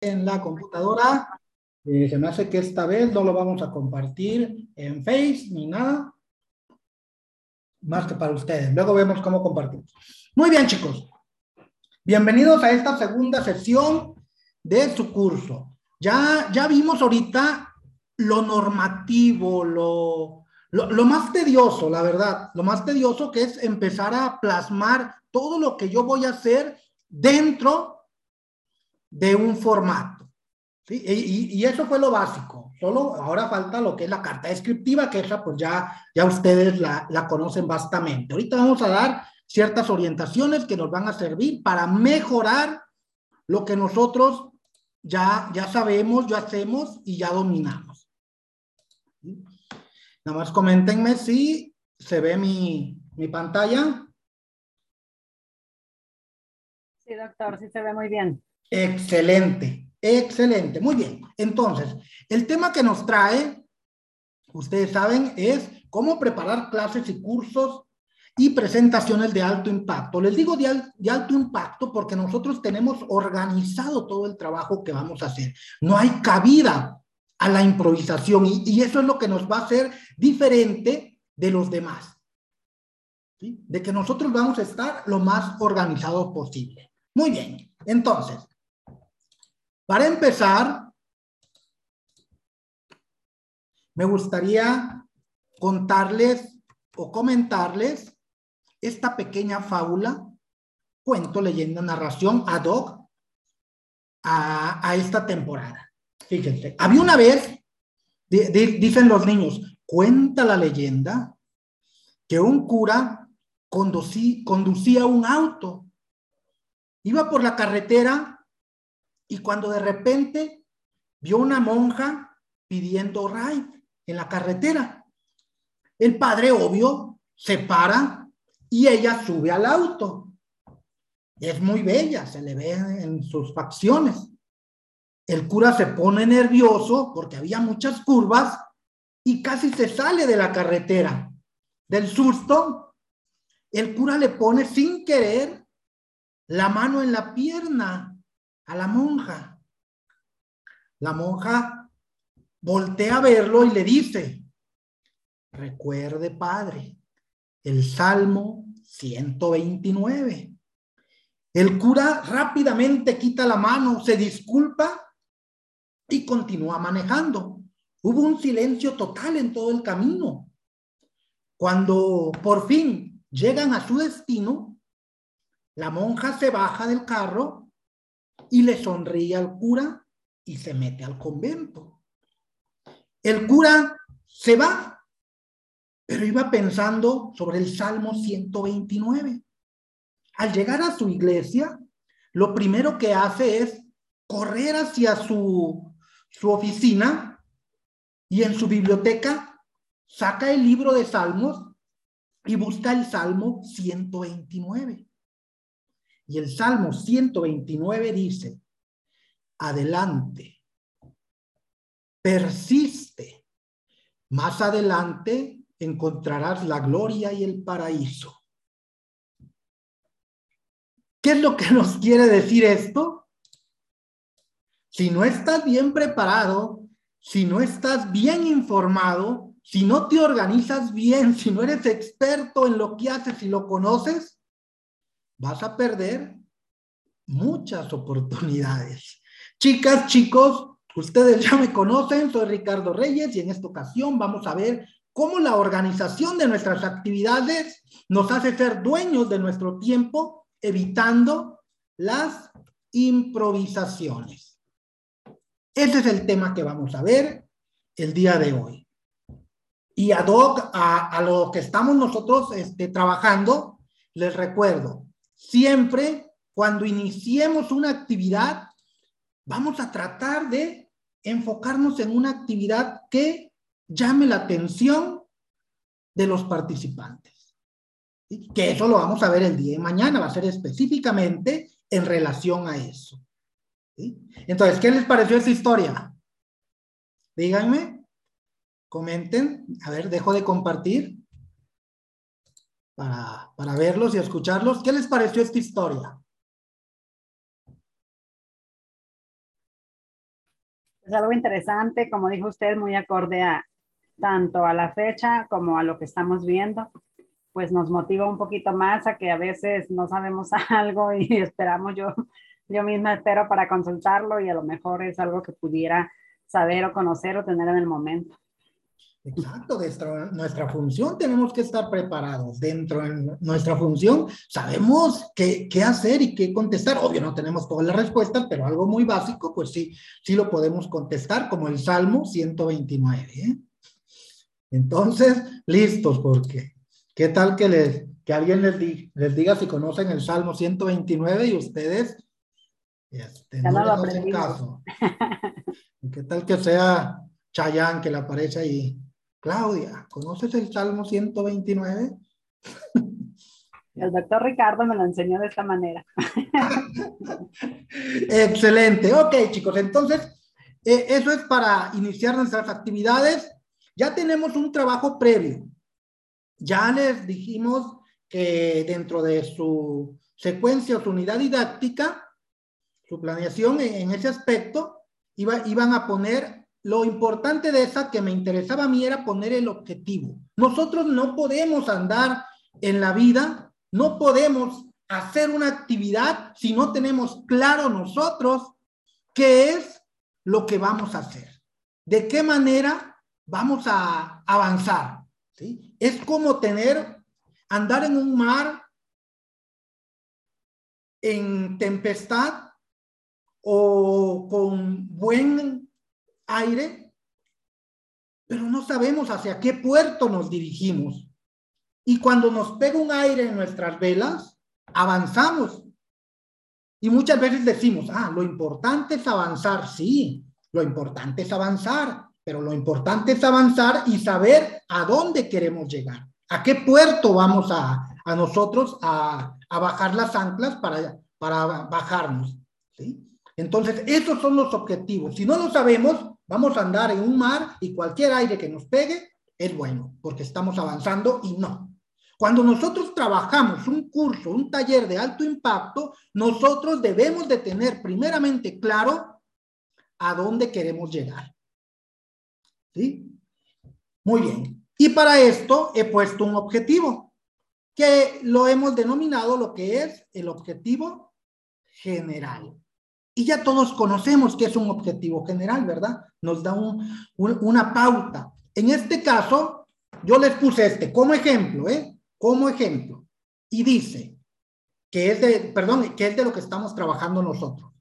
en la computadora. Eh, se me hace que esta vez no lo vamos a compartir en Face ni nada. Más que para ustedes. Luego vemos cómo compartimos. Muy bien, chicos. Bienvenidos a esta segunda sesión de su curso. Ya, ya vimos ahorita lo normativo, lo, lo, lo, más tedioso, la verdad, lo más tedioso que es empezar a plasmar todo lo que yo voy a hacer dentro de un formato. y, eso fue lo básico. Solo ahora falta lo que es la carta descriptiva, que esa pues ya, ya ustedes la, la conocen bastante. Ahorita vamos a dar ciertas orientaciones que nos van a servir para mejorar lo que nosotros ya, ya sabemos, ya hacemos y ya dominamos. Nada más coméntenme si se ve mi, mi pantalla. Sí, doctor, sí se ve muy bien. Excelente, excelente. Muy bien. Entonces, el tema que nos trae, ustedes saben, es cómo preparar clases y cursos y presentaciones de alto impacto. Les digo de, al, de, alto impacto porque nosotros tenemos organizado todo el trabajo que vamos a hacer. No hay cabida a la improvisación y, y eso es lo que nos va a hacer diferente de los demás. ¿sí? De que nosotros vamos a estar lo más organizados posible. Muy bien, entonces, para empezar, me gustaría contarles o comentarles esta pequeña fábula, cuento, leyenda, narración ad hoc a, a esta temporada. Fíjense, había una vez, di, di, dicen los niños, cuenta la leyenda que un cura conducí, conducía un auto Iba por la carretera y cuando de repente vio una monja pidiendo ray en la carretera. El padre, obvio, se para y ella sube al auto. Es muy bella, se le ve en sus facciones. El cura se pone nervioso porque había muchas curvas y casi se sale de la carretera. Del susto, el cura le pone sin querer la mano en la pierna a la monja. La monja voltea a verlo y le dice, recuerde, padre, el Salmo 129. El cura rápidamente quita la mano, se disculpa y continúa manejando. Hubo un silencio total en todo el camino. Cuando por fin llegan a su destino, la monja se baja del carro y le sonríe al cura y se mete al convento. El cura se va, pero iba pensando sobre el Salmo 129. Al llegar a su iglesia, lo primero que hace es correr hacia su, su oficina y en su biblioteca saca el libro de Salmos y busca el Salmo 129. Y el Salmo 129 dice, adelante, persiste, más adelante encontrarás la gloria y el paraíso. ¿Qué es lo que nos quiere decir esto? Si no estás bien preparado, si no estás bien informado, si no te organizas bien, si no eres experto en lo que haces y lo conoces, vas a perder muchas oportunidades. Chicas, chicos, ustedes ya me conocen, soy Ricardo Reyes y en esta ocasión vamos a ver cómo la organización de nuestras actividades nos hace ser dueños de nuestro tiempo, evitando las improvisaciones. Ese es el tema que vamos a ver el día de hoy. Y ad a, a lo que estamos nosotros este, trabajando, les recuerdo, Siempre cuando iniciemos una actividad, vamos a tratar de enfocarnos en una actividad que llame la atención de los participantes. Que eso lo vamos a ver el día de mañana, va a ser específicamente en relación a eso. Entonces, ¿qué les pareció esta historia? Díganme, comenten, a ver, dejo de compartir para, para verlos y escucharlos. ¿Qué les pareció esta historia? Es algo interesante, como dijo usted, muy acorde a tanto a la fecha como a lo que estamos viendo, pues nos motiva un poquito más a que a veces no sabemos algo y esperamos, yo, yo misma espero para consultarlo y a lo mejor es algo que pudiera saber o conocer o tener en el momento. Exacto, nuestra, nuestra función tenemos que estar preparados. Dentro de nuestra función sabemos qué, qué, hacer y qué contestar. Obvio, no tenemos todas las respuestas, pero algo muy básico, pues sí, sí lo podemos contestar, como el Salmo 129. ¿eh? Entonces, listos, porque qué tal que, les, que alguien les, les diga si conocen el Salmo 129 y ustedes este, no, le hacen caso. ¿Qué tal que sea Chayán que le aparece ahí? Claudia, ¿conoces el Salmo 129? El doctor Ricardo me lo enseñó de esta manera. Excelente. Ok, chicos, entonces, eh, eso es para iniciar nuestras actividades. Ya tenemos un trabajo previo. Ya les dijimos que dentro de su secuencia o su unidad didáctica, su planeación en, ese aspecto, iba, iban a poner lo importante de esa que me interesaba a mí era poner el objetivo. Nosotros no podemos andar en la vida, no podemos hacer una actividad si no tenemos claro nosotros qué es lo que vamos a hacer, de qué manera vamos a avanzar. ¿sí? Es como tener, andar en un mar en tempestad o con buen aire, pero no sabemos hacia qué puerto nos dirigimos. Y cuando nos pega un aire en nuestras velas, avanzamos. Y muchas veces decimos, ah, lo importante es avanzar. Sí, lo importante es avanzar, pero lo importante es avanzar y saber a dónde queremos llegar, a qué puerto vamos a, a nosotros a, a, bajar las anclas para, para bajarnos. ¿sí? Entonces, esos son los objetivos. Si no lo sabemos, Vamos a andar en un mar y cualquier aire que nos pegue es bueno, porque estamos avanzando y no. Cuando nosotros trabajamos un curso, un taller de alto impacto, nosotros debemos de tener primeramente claro a dónde queremos llegar. ¿Sí? Muy bien. Y para esto he puesto un objetivo, que lo hemos denominado lo que es el objetivo general. Y ya todos conocemos que es un objetivo general, ¿verdad? Nos da una pauta. En este caso, yo les puse este como ejemplo, ¿eh? Como ejemplo. Y dice que es de, perdón, que es de lo que estamos trabajando nosotros.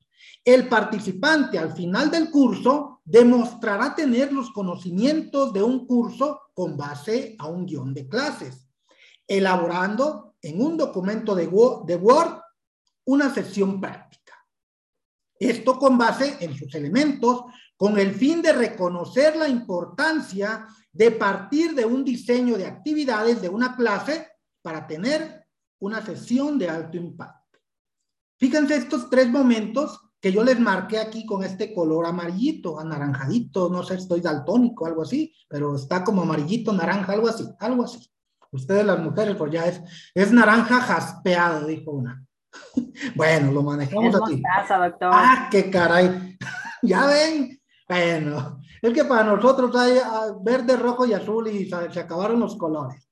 El participante al final del curso demostrará tener los conocimientos de un curso con base a un guion de clases, elaborando en un documento de Word una sesión práctica. Esto con base en sus elementos, con el fin de reconocer la importancia de partir de un diseño de actividades de una clase para tener una sesión de alto impacto. Fíjense estos tres momentos que yo les marqué aquí con este color amarillito, anaranjadito, no sé, estoy daltónico, algo así, pero está como amarillito, naranja, algo así, algo así. Ustedes las mujeres, pues ya es, es naranja jaspeado, dijo una. bueno, lo manejamos así. Ah, qué caray. ya ven. Bueno, es que para nosotros hay ah, verde, rojo y azul y se, acabaron los colores.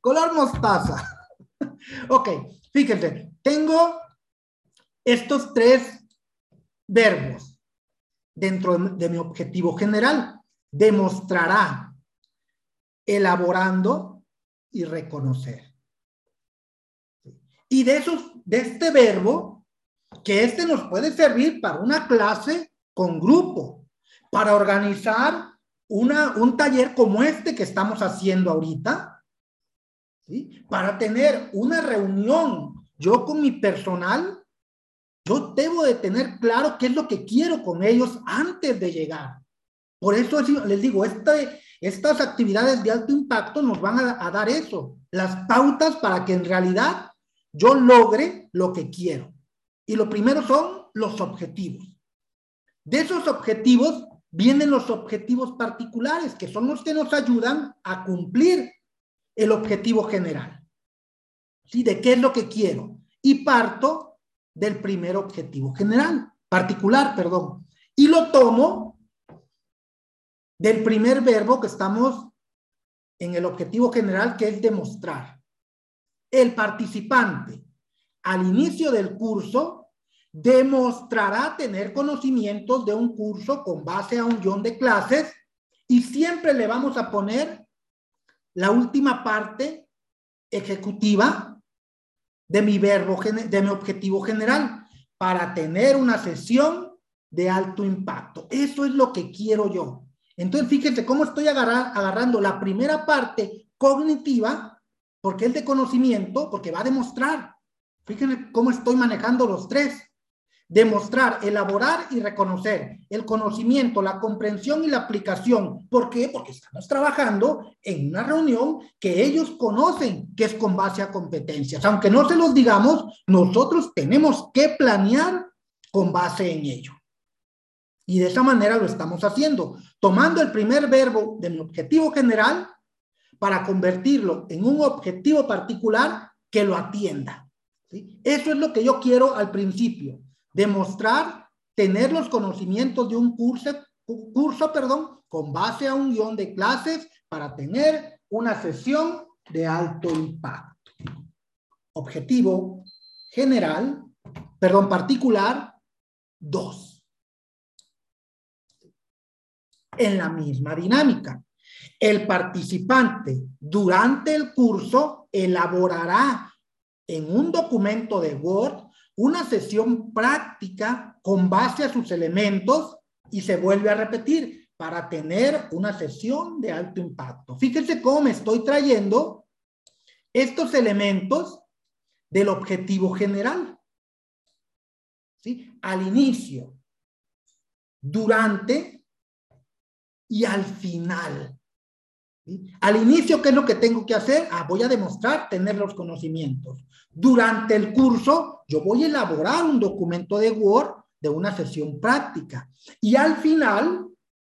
Color mostaza. ok, fíjense, tengo estos tres verbos dentro de mi objetivo general. Demostrará, elaborando y reconocer. Y de esos de este verbo, que este nos puede servir para una clase con grupo, para organizar una, un taller como este que estamos haciendo ahorita, ¿sí? para tener una reunión yo con mi personal, yo debo de tener claro qué es lo que quiero con ellos antes de llegar. Por eso les digo, este, estas actividades de alto impacto nos van a, a dar eso, las pautas para que en realidad yo logre lo que quiero. Y lo primero son los objetivos. De esos objetivos vienen los objetivos particulares, que son los que nos ayudan a cumplir el objetivo general. ¿Sí? ¿De qué es lo que quiero? Y parto del primer objetivo general, particular, perdón. Y lo tomo del primer verbo que estamos en el objetivo general, que es demostrar. El participante al inicio del curso demostrará tener conocimientos de un curso con base a un guion de clases y siempre le vamos a poner la última parte ejecutiva de mi verbo, de mi objetivo general para tener una sesión de alto impacto. Eso es lo que quiero yo. Entonces, fíjense cómo estoy agarrando la primera parte cognitiva, porque es de conocimiento, porque va a demostrar. Fíjense cómo estoy manejando los tres. Demostrar, elaborar y reconocer el conocimiento, la comprensión y la aplicación. ¿Por qué? Porque estamos trabajando en una reunión que ellos conocen que es con base a competencias. Aunque no se los digamos, nosotros tenemos que planear con base en ello. Y de esa manera lo estamos haciendo, tomando el primer verbo de mi objetivo general para convertirlo en un objetivo particular que lo atienda. Eso es lo que yo quiero al principio demostrar tener los conocimientos de un curso, curso perdón, con base a un guion de clases para tener una sesión de alto impacto. Objetivo general, perdón, particular, dos. En la misma dinámica, el participante durante el curso elaborará en un documento de Word una sesión práctica con base a sus elementos y se vuelve a repetir para tener una sesión de alto impacto. Fíjense cómo me estoy trayendo estos elementos del objetivo general. ¿Sí? Al inicio, durante y al final. Al inicio, ¿qué es lo que tengo que hacer? Ah, voy a demostrar tener los conocimientos. Durante el curso, yo voy a elaborar un documento de Word de una sesión práctica. Y al final,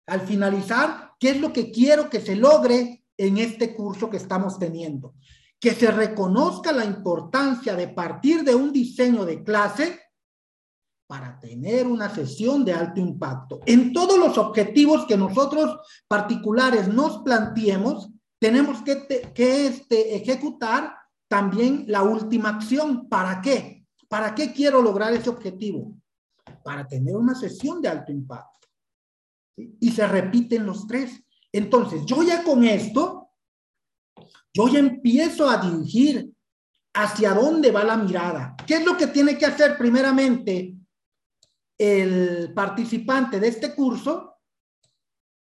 al finalizar, ¿qué es lo que quiero que se logre en este curso que estamos teniendo? Que se reconozca la importancia de partir de un diseño de clase para tener una sesión de alto impacto. En todos los objetivos que nosotros particulares nos planteemos, tenemos que, que este, ejecutar también la última acción. ¿Para qué? ¿Para qué quiero lograr ese objetivo? Para tener una sesión de alto impacto. Y se repiten los tres. Entonces, yo ya con esto, yo ya empiezo a dirigir hacia dónde va la mirada. ¿Qué es lo que tiene que hacer primeramente el participante de este curso,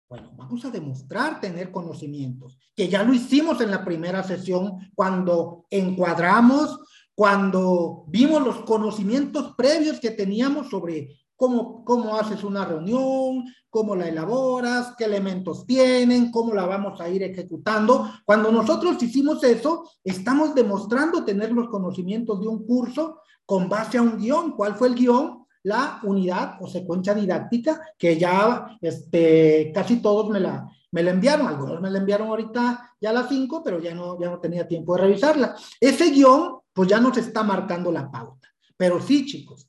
bueno, vamos a demostrar tener conocimientos, que ya lo hicimos en la primera sesión cuando encuadramos, cuando vimos los conocimientos previos que teníamos sobre cómo, cómo haces una reunión, cómo la elaboras, qué elementos tienen, cómo la vamos a ir ejecutando. Cuando nosotros hicimos eso, estamos demostrando tener los conocimientos de un curso con base a un guion. ¿Cuál fue el guion? La unidad o secuencia didáctica que ya este, casi todos me la, me la enviaron, algunos me la enviaron ahorita ya a las 5, pero ya no, ya no tenía tiempo de revisarla. Ese guion, pues ya nos está marcando la pauta. Pero sí, chicos,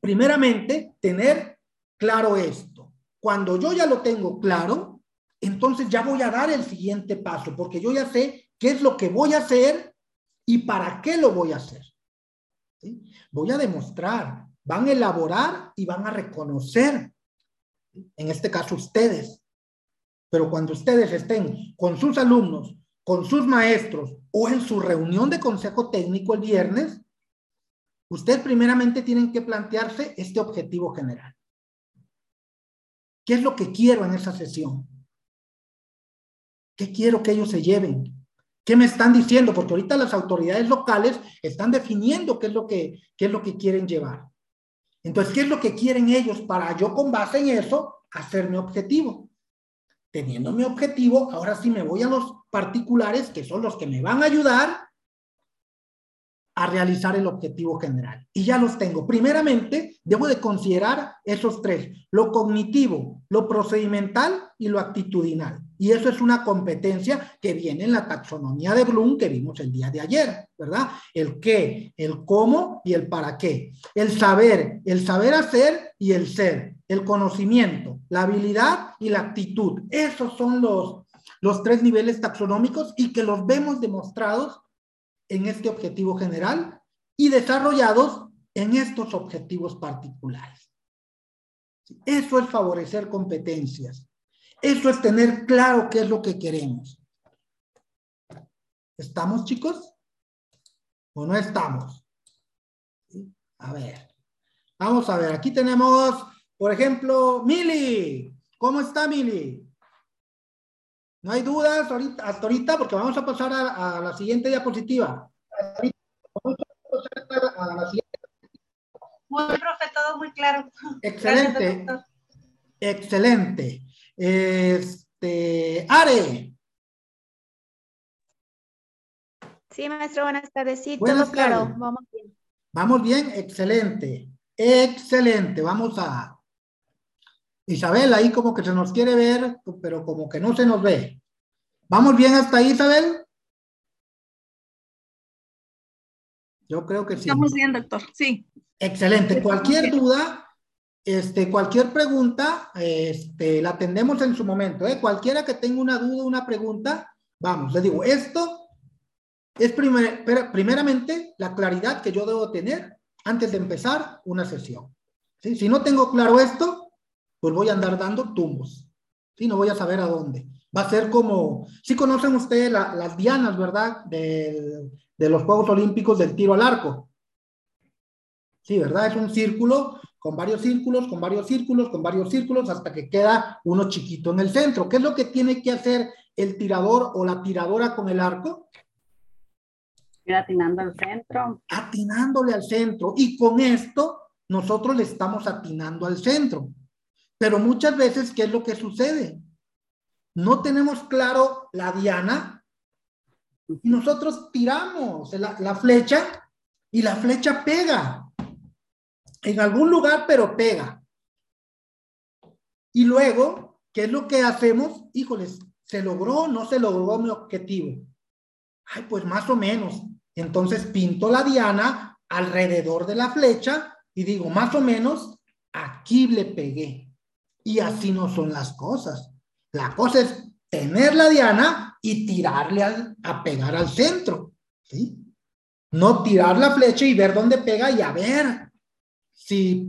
primeramente, tener claro esto. Cuando yo ya lo tengo claro, entonces ya voy a dar el siguiente paso, porque yo ya sé qué es lo que voy a hacer y para qué lo voy a hacer. Voy a demostrar, van a elaborar y van a reconocer, en este caso ustedes, pero cuando ustedes estén con sus alumnos, con sus maestros o en su reunión de consejo técnico el viernes, ustedes primeramente tienen que plantearse este objetivo general. ¿Qué es lo que quiero en esa sesión? ¿Qué quiero que ellos se lleven? ¿Qué me están diciendo? Porque ahorita las autoridades locales están definiendo qué es lo que, qué es lo que quieren llevar. Entonces, ¿qué es lo que quieren ellos para yo con base en eso hacer mi objetivo? Teniendo mi objetivo, ahora sí me voy a los particulares que son los que me van a ayudar a realizar el objetivo general. Y ya los tengo. Primeramente, debo de considerar esos tres, lo cognitivo, lo procedimental y lo actitudinal. Y eso es una competencia que viene en la taxonomía de Bloom que vimos el día de ayer, ¿verdad? El qué, el cómo y el para qué. El saber, el saber hacer y el ser. el conocimiento, la habilidad y la actitud. Esos son los, los tres niveles taxonómicos y que los vemos demostrados en este objetivo general y desarrollados en estos objetivos particulares. Eso es favorecer competencias. Eso es tener claro qué es lo que queremos. ¿Estamos, chicos? ¿O no estamos? A ver. Vamos a ver. Aquí tenemos, por ejemplo, Mili. ¿Cómo está Mili? No hay dudas ahorita, hasta ahorita porque vamos a pasar a, la siguiente diapositiva. Vamos a pasar a la siguiente muy profe, todo muy claro. Excelente. excelente. Este, Are. Sí, maestro, buenas tardes. Sí, todo claro. Vamos bien. Vamos bien, excelente. Excelente. Vamos a. Isabel, ahí como que se nos quiere ver, pero como que no se nos ve. ¿Vamos bien hasta ahí, Isabel? Yo creo que sí. Estamos bien, doctor. Sí. Excelente. Cualquier duda, este, cualquier pregunta, este, la atendemos en su momento. ¿eh? Cualquiera que tenga una duda, una pregunta, vamos, les digo, esto es primeramente la claridad que yo debo tener antes de empezar una sesión. Si no tengo claro esto, pues voy a andar dando tumbos. ¿sí? No voy a saber a dónde. Va a ser como, si conocen ustedes las dianas, ¿verdad? De los Juegos Olímpicos del tiro al arco. Sí, ¿verdad? Es un círculo con varios círculos, con varios círculos, con varios círculos, hasta que queda uno chiquito en el centro. ¿Qué es lo que tiene que hacer el tirador o la tiradora con el arco? Ir atinando al centro. Atinándole al centro. Y con esto nosotros le estamos atinando al centro. Pero muchas veces, ¿qué es lo que sucede? No tenemos claro la diana y nosotros tiramos la, flecha y la flecha pega en algún lugar, pero pega. Y luego, ¿qué es lo que hacemos? Híjoles, ¿se logró no se logró mi objetivo? Ay, pues más o menos. Entonces pinto la diana alrededor de la flecha y digo, más o menos, aquí le pegué. Y así no son las cosas. La cosa es tener la diana y tirarle a pegar al centro. ¿sí? No tirar la flecha y ver dónde pega y a ver, si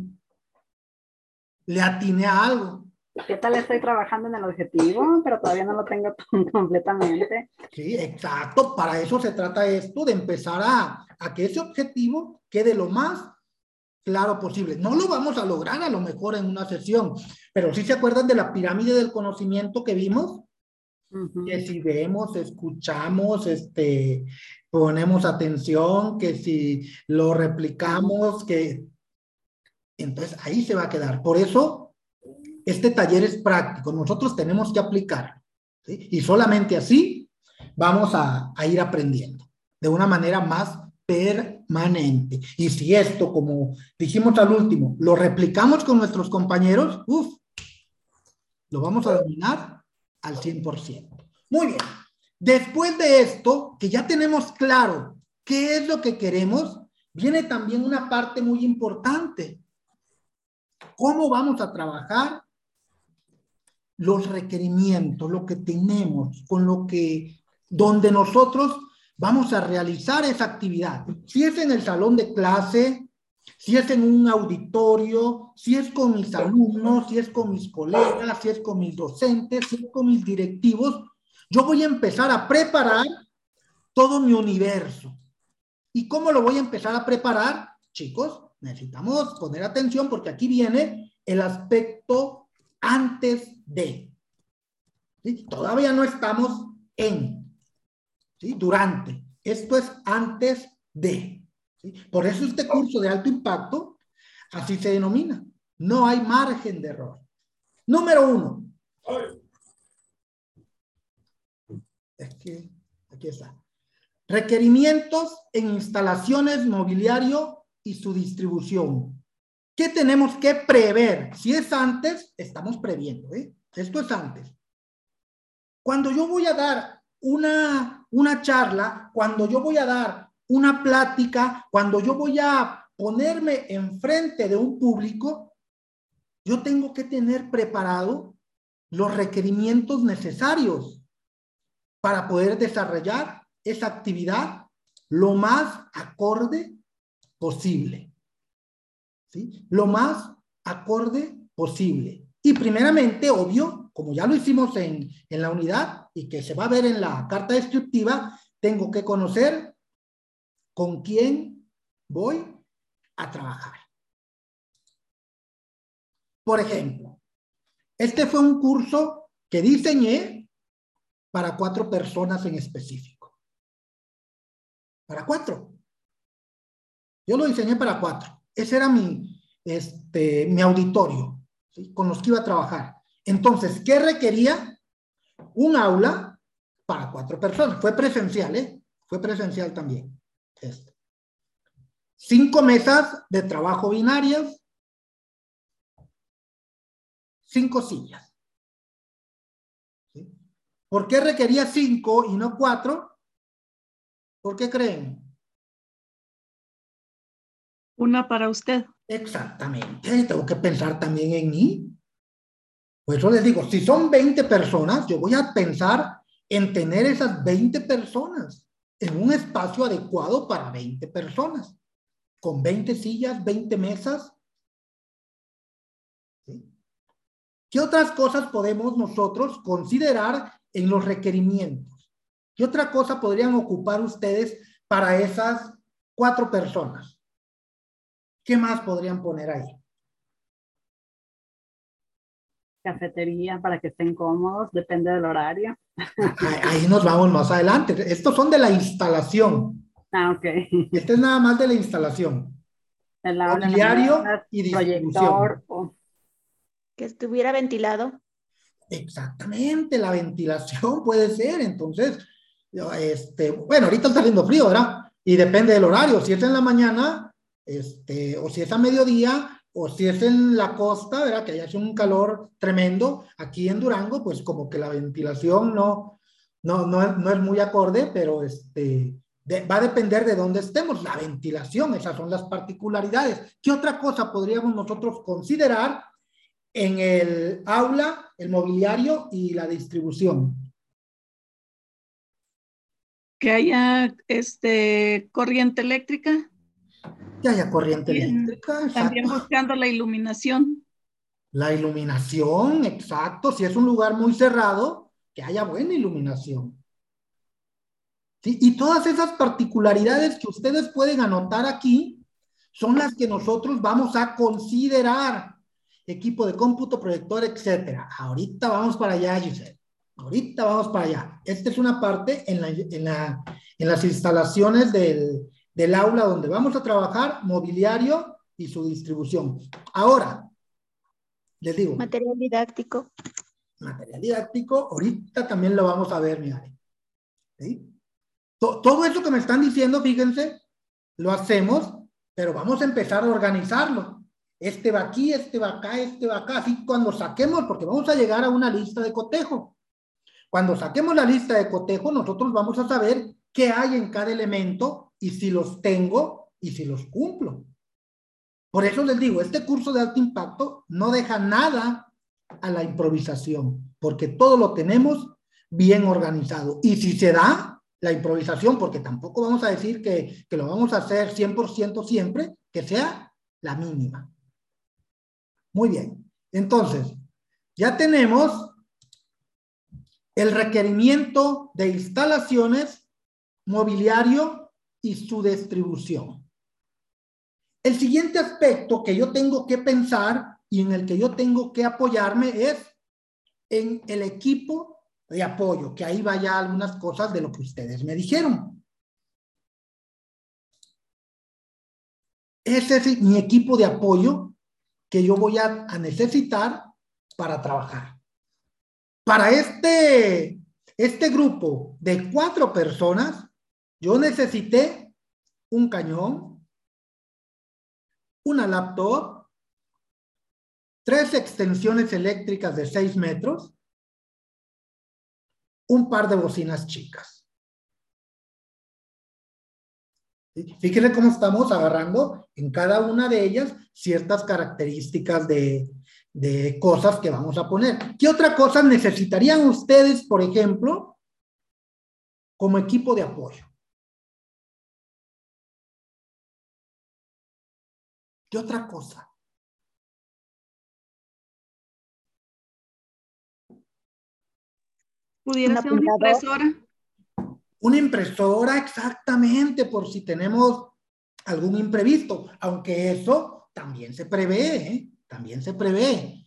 le atiné a algo. ¿Qué tal estoy trabajando en el objetivo? Pero todavía no lo tengo completamente. Sí, exacto. Para eso se trata esto, de empezar a, a que ese objetivo quede lo más claro posible. No lo vamos a lograr a lo mejor en una sesión, pero si se acuerdan de la pirámide del conocimiento que vimos, que si vemos, escuchamos, este, ponemos atención, que si lo replicamos, que entonces ahí se va a quedar. Por eso, este taller es práctico. Nosotros tenemos que aplicar. Y solamente así vamos a, ir aprendiendo de una manera más permanente. Y si esto, como dijimos al último, lo replicamos con nuestros compañeros, uff, lo vamos a dominar al 100%. Muy bien. Después de esto, que ya tenemos claro qué es lo que queremos, viene también una parte muy importante, ¿Cómo vamos a trabajar los requerimientos, lo que tenemos, con lo que, donde nosotros vamos a realizar esa actividad? Si es en el salón de clase, si es en un auditorio, si es con mis alumnos, si es con mis colegas, si es con mis docentes, si es con mis directivos, yo voy a empezar a preparar todo mi universo. ¿Y cómo lo voy a empezar a preparar? Chicos, necesitamos poner atención porque aquí viene el aspecto antes de. Todavía no estamos en, ¿sí? durante. Esto es antes de. Por eso este curso de alto impacto así se denomina. No hay margen de error. Número uno. Es que aquí está. Requerimientos en instalaciones, mobiliario y su distribución. ¿Qué tenemos que prever? Si es antes, estamos previendo. ¿eh? Esto es antes. Cuando yo voy a dar una, una charla, cuando yo voy a dar una plática, cuando yo voy a ponerme enfrente de un público, yo tengo que tener preparado los requerimientos necesarios para poder desarrollar esa actividad lo más acorde posible. ¿Sí? Lo más acorde posible. Y primeramente, obvio, como ya lo hicimos en, en la unidad y que se va a ver en la carta descriptiva, tengo que conocer con quién voy a trabajar. Por ejemplo, este fue un curso que diseñé para cuatro personas en específico. Para cuatro. Yo lo diseñé para cuatro. Ese era mi, este, mi auditorio con los que iba a trabajar. Entonces, ¿qué requería? Un aula para cuatro personas. Fue presencial, ¿eh? Fue presencial también. Este. Cinco mesas de trabajo binarias. Cinco sillas. ¿Por qué requería cinco y no cuatro? ¿Por qué creen? Una para usted. Exactamente. Tengo que pensar también en mí. Por eso les digo, si son 20 personas, yo voy a pensar en tener esas 20 personas en un espacio adecuado para 20 personas, con 20 sillas, 20 mesas. ¿Qué otras cosas podemos nosotros considerar en los requerimientos? ¿Qué otra cosa podrían ocupar ustedes para esas cuatro personas? ¿Qué más podrían poner ahí? Cafetería para que estén cómodos, depende del horario. Ahí nos vamos más adelante. Estos son de la instalación. Ah, ok. Este es nada más de la instalación. El Mobiliario y distribución. Que estuviera ventilado. Exactamente, la ventilación puede ser. Entonces, este, bueno, ahorita está saliendo frío, ¿verdad? Y depende del horario. Si es en la mañana, este, o si es a mediodía, o si es en la costa, ¿verdad? Que hace un calor tremendo, aquí en Durango, pues como que la ventilación no, no, no, no es muy acorde, pero este, va a depender de dónde estemos. La ventilación, esas son las particularidades. ¿Qué otra cosa podríamos nosotros considerar en el aula, el mobiliario y la distribución? Que haya este, corriente eléctrica que haya corriente eléctrica. También buscando la iluminación. La iluminación, exacto. Si es un lugar muy cerrado, que haya buena iluminación. ¿Sí? Y todas esas particularidades que ustedes pueden anotar aquí son las que nosotros vamos a considerar. Equipo de cómputo, proyector, etcétera. Ahorita vamos para allá, Giselle. Ahorita vamos para allá. Esta es una parte en, la, en las instalaciones del, del aula donde vamos a trabajar, mobiliario y su distribución. Ahora, les digo. Material didáctico. Material didáctico, ahorita también lo vamos a ver, mira. Todo eso que me están diciendo, fíjense, lo hacemos, pero vamos a empezar a organizarlo. Este va aquí, este va acá, este va acá. Así cuando saquemos, porque vamos a llegar a una lista de cotejo. Cuando saquemos la lista de cotejo, nosotros vamos a saber qué hay en cada elemento y si los tengo y si los cumplo. Por eso les digo, este curso de alto impacto no deja nada a la improvisación, porque todo lo tenemos bien organizado. Y si se da la improvisación, porque tampoco vamos a decir que, que lo vamos a hacer 100% siempre, que sea la mínima. Muy bien. Entonces, ya tenemos el requerimiento de instalaciones, mobiliario y su distribución. El siguiente aspecto que yo tengo que pensar y en el que yo tengo que apoyarme es en el equipo de apoyo, que ahí vaya algunas cosas de lo que ustedes me dijeron. Ese es mi equipo de apoyo que yo voy a, a necesitar para trabajar. Para este, este grupo de cuatro personas, yo necesité un cañón, una laptop, tres extensiones eléctricas de 6 metros, un par de bocinas chicas. Fíjense cómo estamos agarrando en cada una de ellas ciertas características de cosas que vamos a poner. ¿Qué otra cosa necesitarían ustedes, por ejemplo, como equipo de apoyo? ¿Qué otra cosa? ¿Pudiera ser una impresora? Una impresora, exactamente, por si tenemos algún imprevisto, aunque eso también se prevé, ¿eh? también se prevé.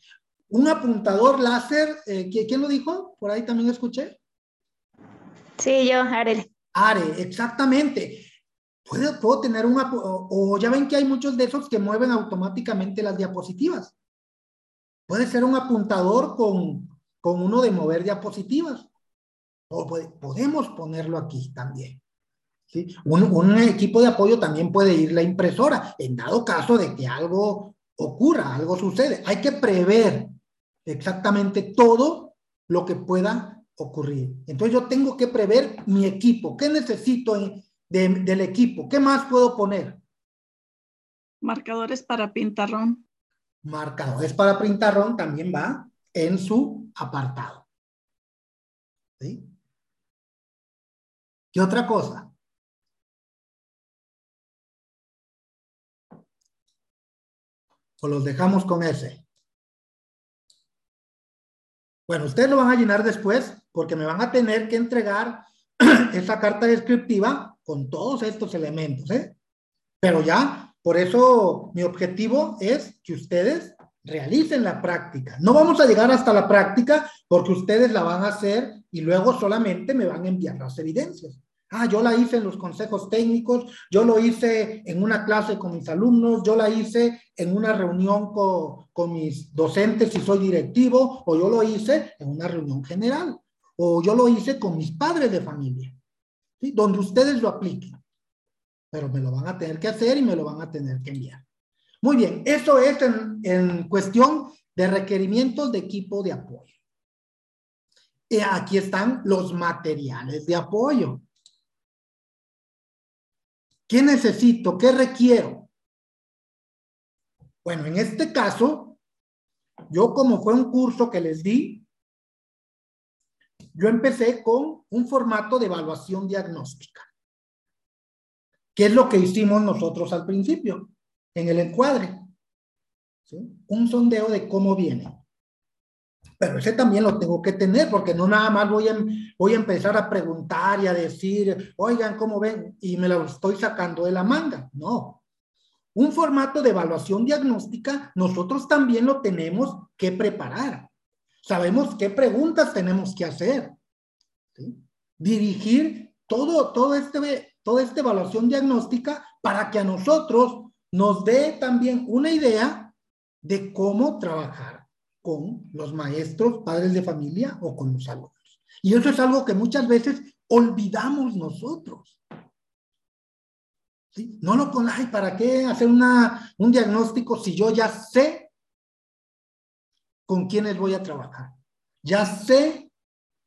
Un apuntador láser, eh, ¿quién lo dijo? Por ahí también escuché. Sí, yo, Are. Are, exactamente. Puedo, puedo tener un, o, o ya ven que hay muchos de esos que mueven automáticamente las diapositivas. Puede ser un apuntador con, con uno de mover diapositivas. O podemos ponerlo aquí también. ¿sí? Un, un, equipo de apoyo también puede ir la impresora, en dado caso de que algo ocurra, algo sucede. Hay que prever exactamente todo lo que pueda ocurrir. Entonces yo tengo que prever mi equipo. ¿Qué necesito de, del equipo? ¿Qué más puedo poner? Marcadores para pintarrón. Marcadores para pintarrón también va en su apartado. ¿Sí? ¿Qué otra cosa? O los dejamos con ese. Bueno, ustedes lo van a llenar después porque me van a tener que entregar esa carta descriptiva con todos estos elementos, ¿eh? Pero ya, por eso mi objetivo es que ustedes realicen la práctica. No vamos a llegar hasta la práctica porque ustedes la van a hacer y luego solamente me van a enviar las evidencias. Ah, yo la hice en los consejos técnicos, yo lo hice en una clase con mis alumnos, yo la hice en una reunión con, con mis docentes si soy directivo, o yo lo hice en una reunión general, o yo lo hice con mis padres de familia, donde ustedes lo apliquen. Pero me lo van a tener que hacer y me lo van a tener que enviar. Muy bien, eso es en, en cuestión de requerimientos de equipo de apoyo. Y aquí están los materiales de apoyo. ¿Qué necesito? ¿Qué requiero? Bueno, en este caso, yo como fue un curso que les di, yo empecé con un formato de evaluación diagnóstica. ¿Qué es lo que hicimos nosotros al principio? En el encuadre. Un sondeo de cómo viene. Pero ese también lo tengo que tener porque no nada más voy a, voy a empezar a preguntar y a decir, oigan, ¿cómo ven? Y me lo estoy sacando de la manga. No. Un formato de evaluación diagnóstica nosotros también lo tenemos que preparar. Sabemos qué preguntas tenemos que hacer. ¿sí? Dirigir todo, todo este, toda esta evaluación diagnóstica para que a nosotros nos dé también una idea de cómo trabajar con los maestros, padres de familia o con los alumnos. Y eso es algo que muchas veces olvidamos nosotros. ¿Sí? No lo con, ay, ¿para qué hacer una, un diagnóstico si yo ya sé con quiénes voy a trabajar? Ya sé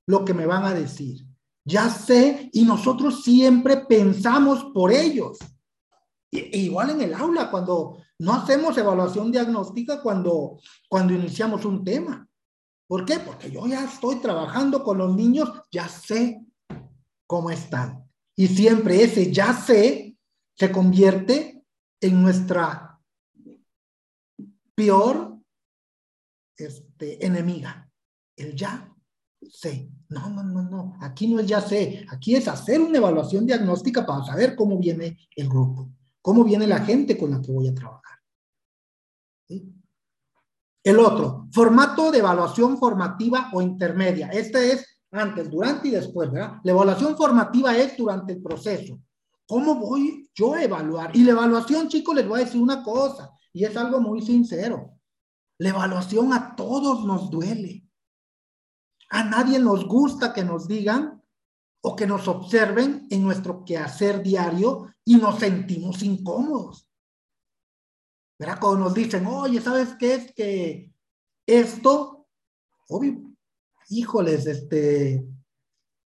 lo que me van a decir. Ya sé, y nosotros siempre pensamos por ellos. Y, igual en el aula, cuando no hacemos evaluación diagnóstica cuando, cuando iniciamos un tema. ¿Por qué? Porque yo ya estoy trabajando con los niños, ya sé cómo están. Y siempre ese ya sé se convierte en nuestra peor este, enemiga. El ya sé. No, no, no, no. Aquí no es ya sé. Aquí es hacer una evaluación diagnóstica para saber cómo viene el grupo, cómo viene la gente con la que voy a trabajar. El otro, formato de evaluación formativa o intermedia. Este es antes, durante y después, ¿verdad? La evaluación formativa es durante el proceso. ¿Cómo voy yo a evaluar? Y la evaluación, chicos, les voy a decir una cosa, y es algo muy sincero. La evaluación a todos nos duele. A nadie nos gusta que nos digan o que nos observen en nuestro quehacer diario y nos sentimos incómodos. ¿verdad? Cuando nos dicen, oye, ¿sabes qué es que esto, obvio, híjoles, este,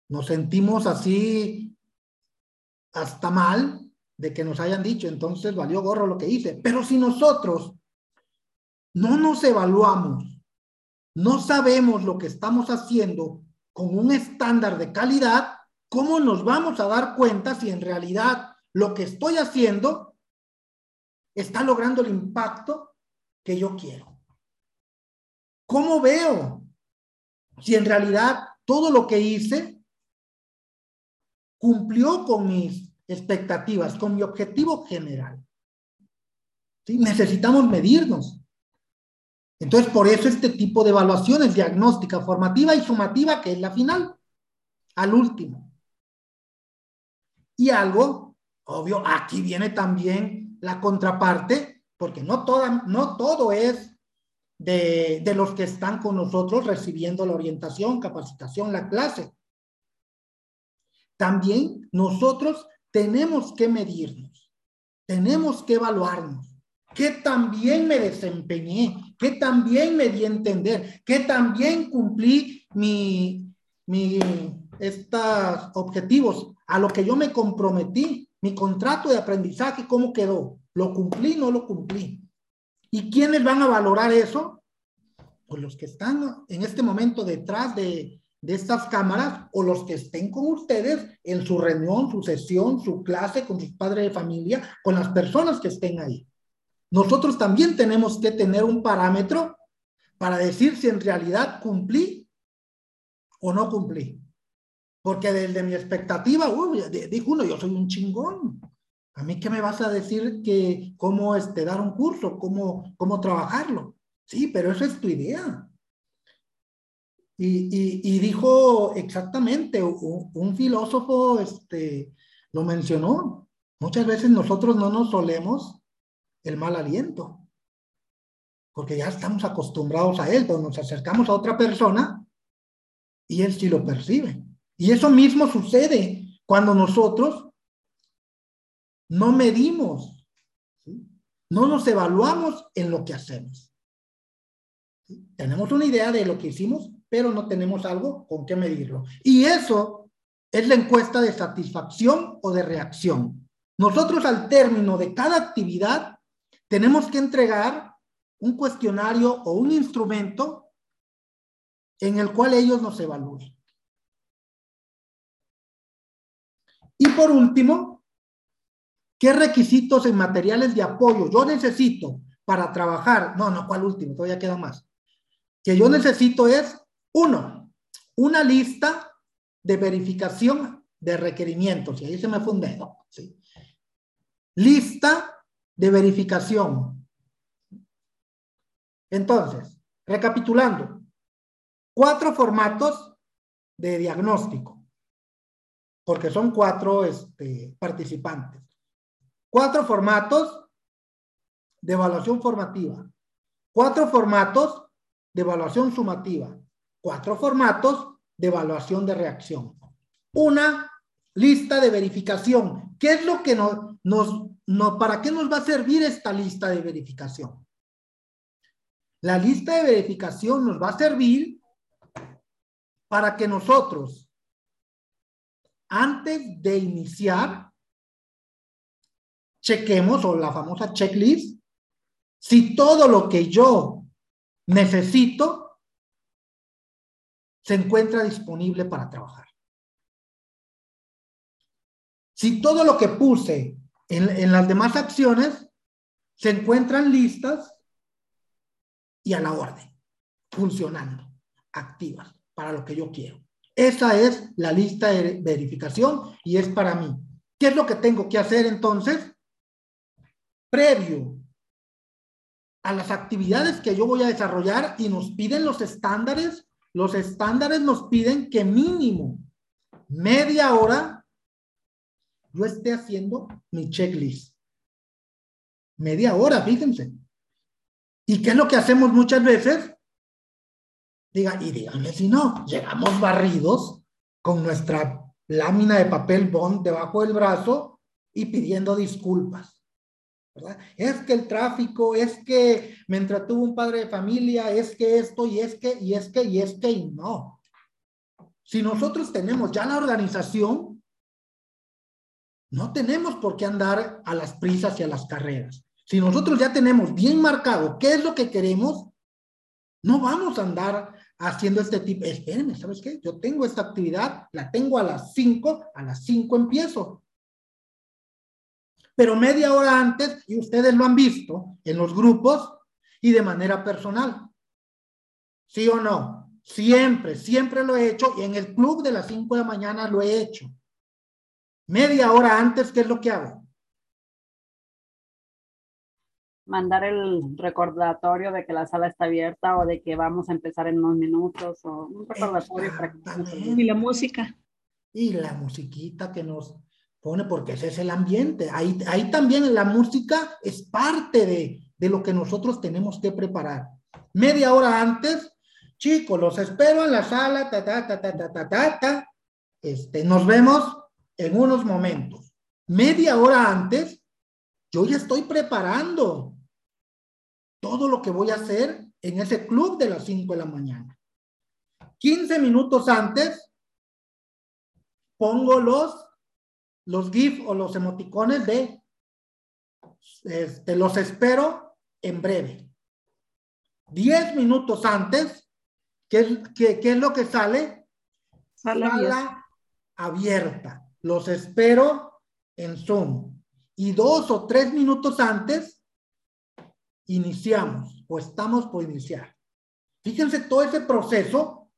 nos sentimos así hasta mal de que nos hayan dicho, entonces valió gorro lo que hice. Pero si nosotros no nos evaluamos, no sabemos lo que estamos haciendo con un estándar de calidad, ¿cómo nos vamos a dar cuenta si en realidad lo que estoy haciendo está logrando el impacto que yo quiero? ¿Cómo veo si en realidad todo lo que hice cumplió con mis expectativas, con mi objetivo general? Necesitamos medirnos. Entonces, por eso este tipo de evaluaciones, diagnóstica, formativa y sumativa, que es la final, al último. Y algo, obvio, aquí viene también la contraparte, porque no, toda, no todo es de, de los que están con nosotros recibiendo la orientación, capacitación, la clase. También nosotros tenemos que medirnos, tenemos que evaluarnos que también me desempeñé, que también me di a entender, que también cumplí mi, estos objetivos, a lo que yo me comprometí, mi contrato de aprendizaje, ¿cómo quedó? ¿Lo cumplí? ¿No lo cumplí? ¿Y quiénes van a valorar eso? Pues los que están en este momento detrás de, de estas cámaras o los que estén con ustedes en su reunión, su sesión, su clase, con sus padres de familia, con las personas que estén ahí. Nosotros también tenemos que tener un parámetro para decir si en realidad cumplí o no cumplí. Porque desde mi expectativa, uy, dijo uno, yo soy un chingón. A mí qué me vas a decir que cómo este, dar un curso, cómo, cómo trabajarlo. Sí, pero esa es tu idea. Y, y, dijo exactamente, un, un, filósofo este, lo mencionó. Muchas veces nosotros no nos solemos el mal aliento, porque ya estamos acostumbrados a él, pero nos acercamos a otra persona y él sí lo percibe. Y eso mismo sucede cuando nosotros no medimos, no nos evaluamos en lo que hacemos. Tenemos una idea de lo que hicimos, pero no tenemos algo con qué medirlo. Y eso es la encuesta de satisfacción o de reacción. Nosotros al término de cada actividad tenemos que entregar un cuestionario o un instrumento en el cual ellos nos evalúen. Y por último, ¿qué requisitos en materiales de apoyo yo necesito para trabajar? No, no, ¿cuál último? Todavía queda más. Que yo necesito es, uno, una lista de verificación de requerimientos. Y ahí se me fue un dedo. ¿sí? Lista de verificación. Entonces, recapitulando, cuatro formatos de diagnóstico, porque son cuatro este, participantes. Cuatro formatos de evaluación formativa, cuatro formatos de evaluación sumativa, cuatro formatos de evaluación de reacción. Una lista de verificación. ¿Qué es lo que nos, nos no, ¿para qué nos va a servir esta lista de verificación? La lista de verificación nos va a servir para que nosotros, antes de iniciar, chequemos, o la famosa checklist, si todo lo que yo necesito se encuentra disponible para trabajar. Si todo lo que puse en, las demás acciones se encuentran listas y a la orden, funcionando, activas, para lo que yo quiero. Esa es la lista de verificación y es para mí. ¿Qué es lo que tengo que hacer entonces? Previo a las actividades que yo voy a desarrollar y nos piden los estándares, los estándares nos piden que mínimo media hora yo esté haciendo mi checklist. Media hora, fíjense. ¿Y qué es lo que hacemos muchas veces? Diga, y díganme si no, llegamos barridos con nuestra lámina de papel bond debajo del brazo y pidiendo disculpas. ¿verdad? Es que el tráfico, es que me entretuvo un padre de familia, es que esto y es que, y es que, y es que, y no. Si nosotros tenemos ya la organización, no tenemos por qué andar a las prisas y a las carreras. Si nosotros ya tenemos bien marcado qué es lo que queremos, no vamos a andar haciendo este tipo. Espérenme, ¿sabes qué? Yo tengo esta actividad, la tengo a las 5, a las 5 empiezo. Pero media hora antes, y ustedes lo han visto en los grupos y de manera personal. ¿Sí o no? Siempre, siempre lo he hecho y en el club de las 5 de la mañana lo he hecho. Media hora antes, ¿qué es lo que hago? Mandar el recordatorio de que la sala está abierta o de que vamos a empezar en unos minutos o un recordatorio para que... Y la música. Y la musiquita que nos pone, porque ese es el ambiente. Ahí, ahí también la música es parte de, de lo que nosotros tenemos que preparar. Media hora antes, chicos, los espero en la sala, ta, ta, ta, ta, ta, ta, ta, ta. Este, nos vemos en unos momentos. Media hora antes, yo ya estoy preparando todo lo que voy a hacer en ese club de las 5 de la mañana. 15 minutos antes, pongo los, los GIF o los emoticones de, este, los espero en breve. 10 minutos antes, ¿qué, qué, qué es lo que sale? Sala Sala abierta. Los espero en Zoom. Y dos o tres minutos antes, iniciamos o estamos por iniciar. Fíjense todo ese proceso.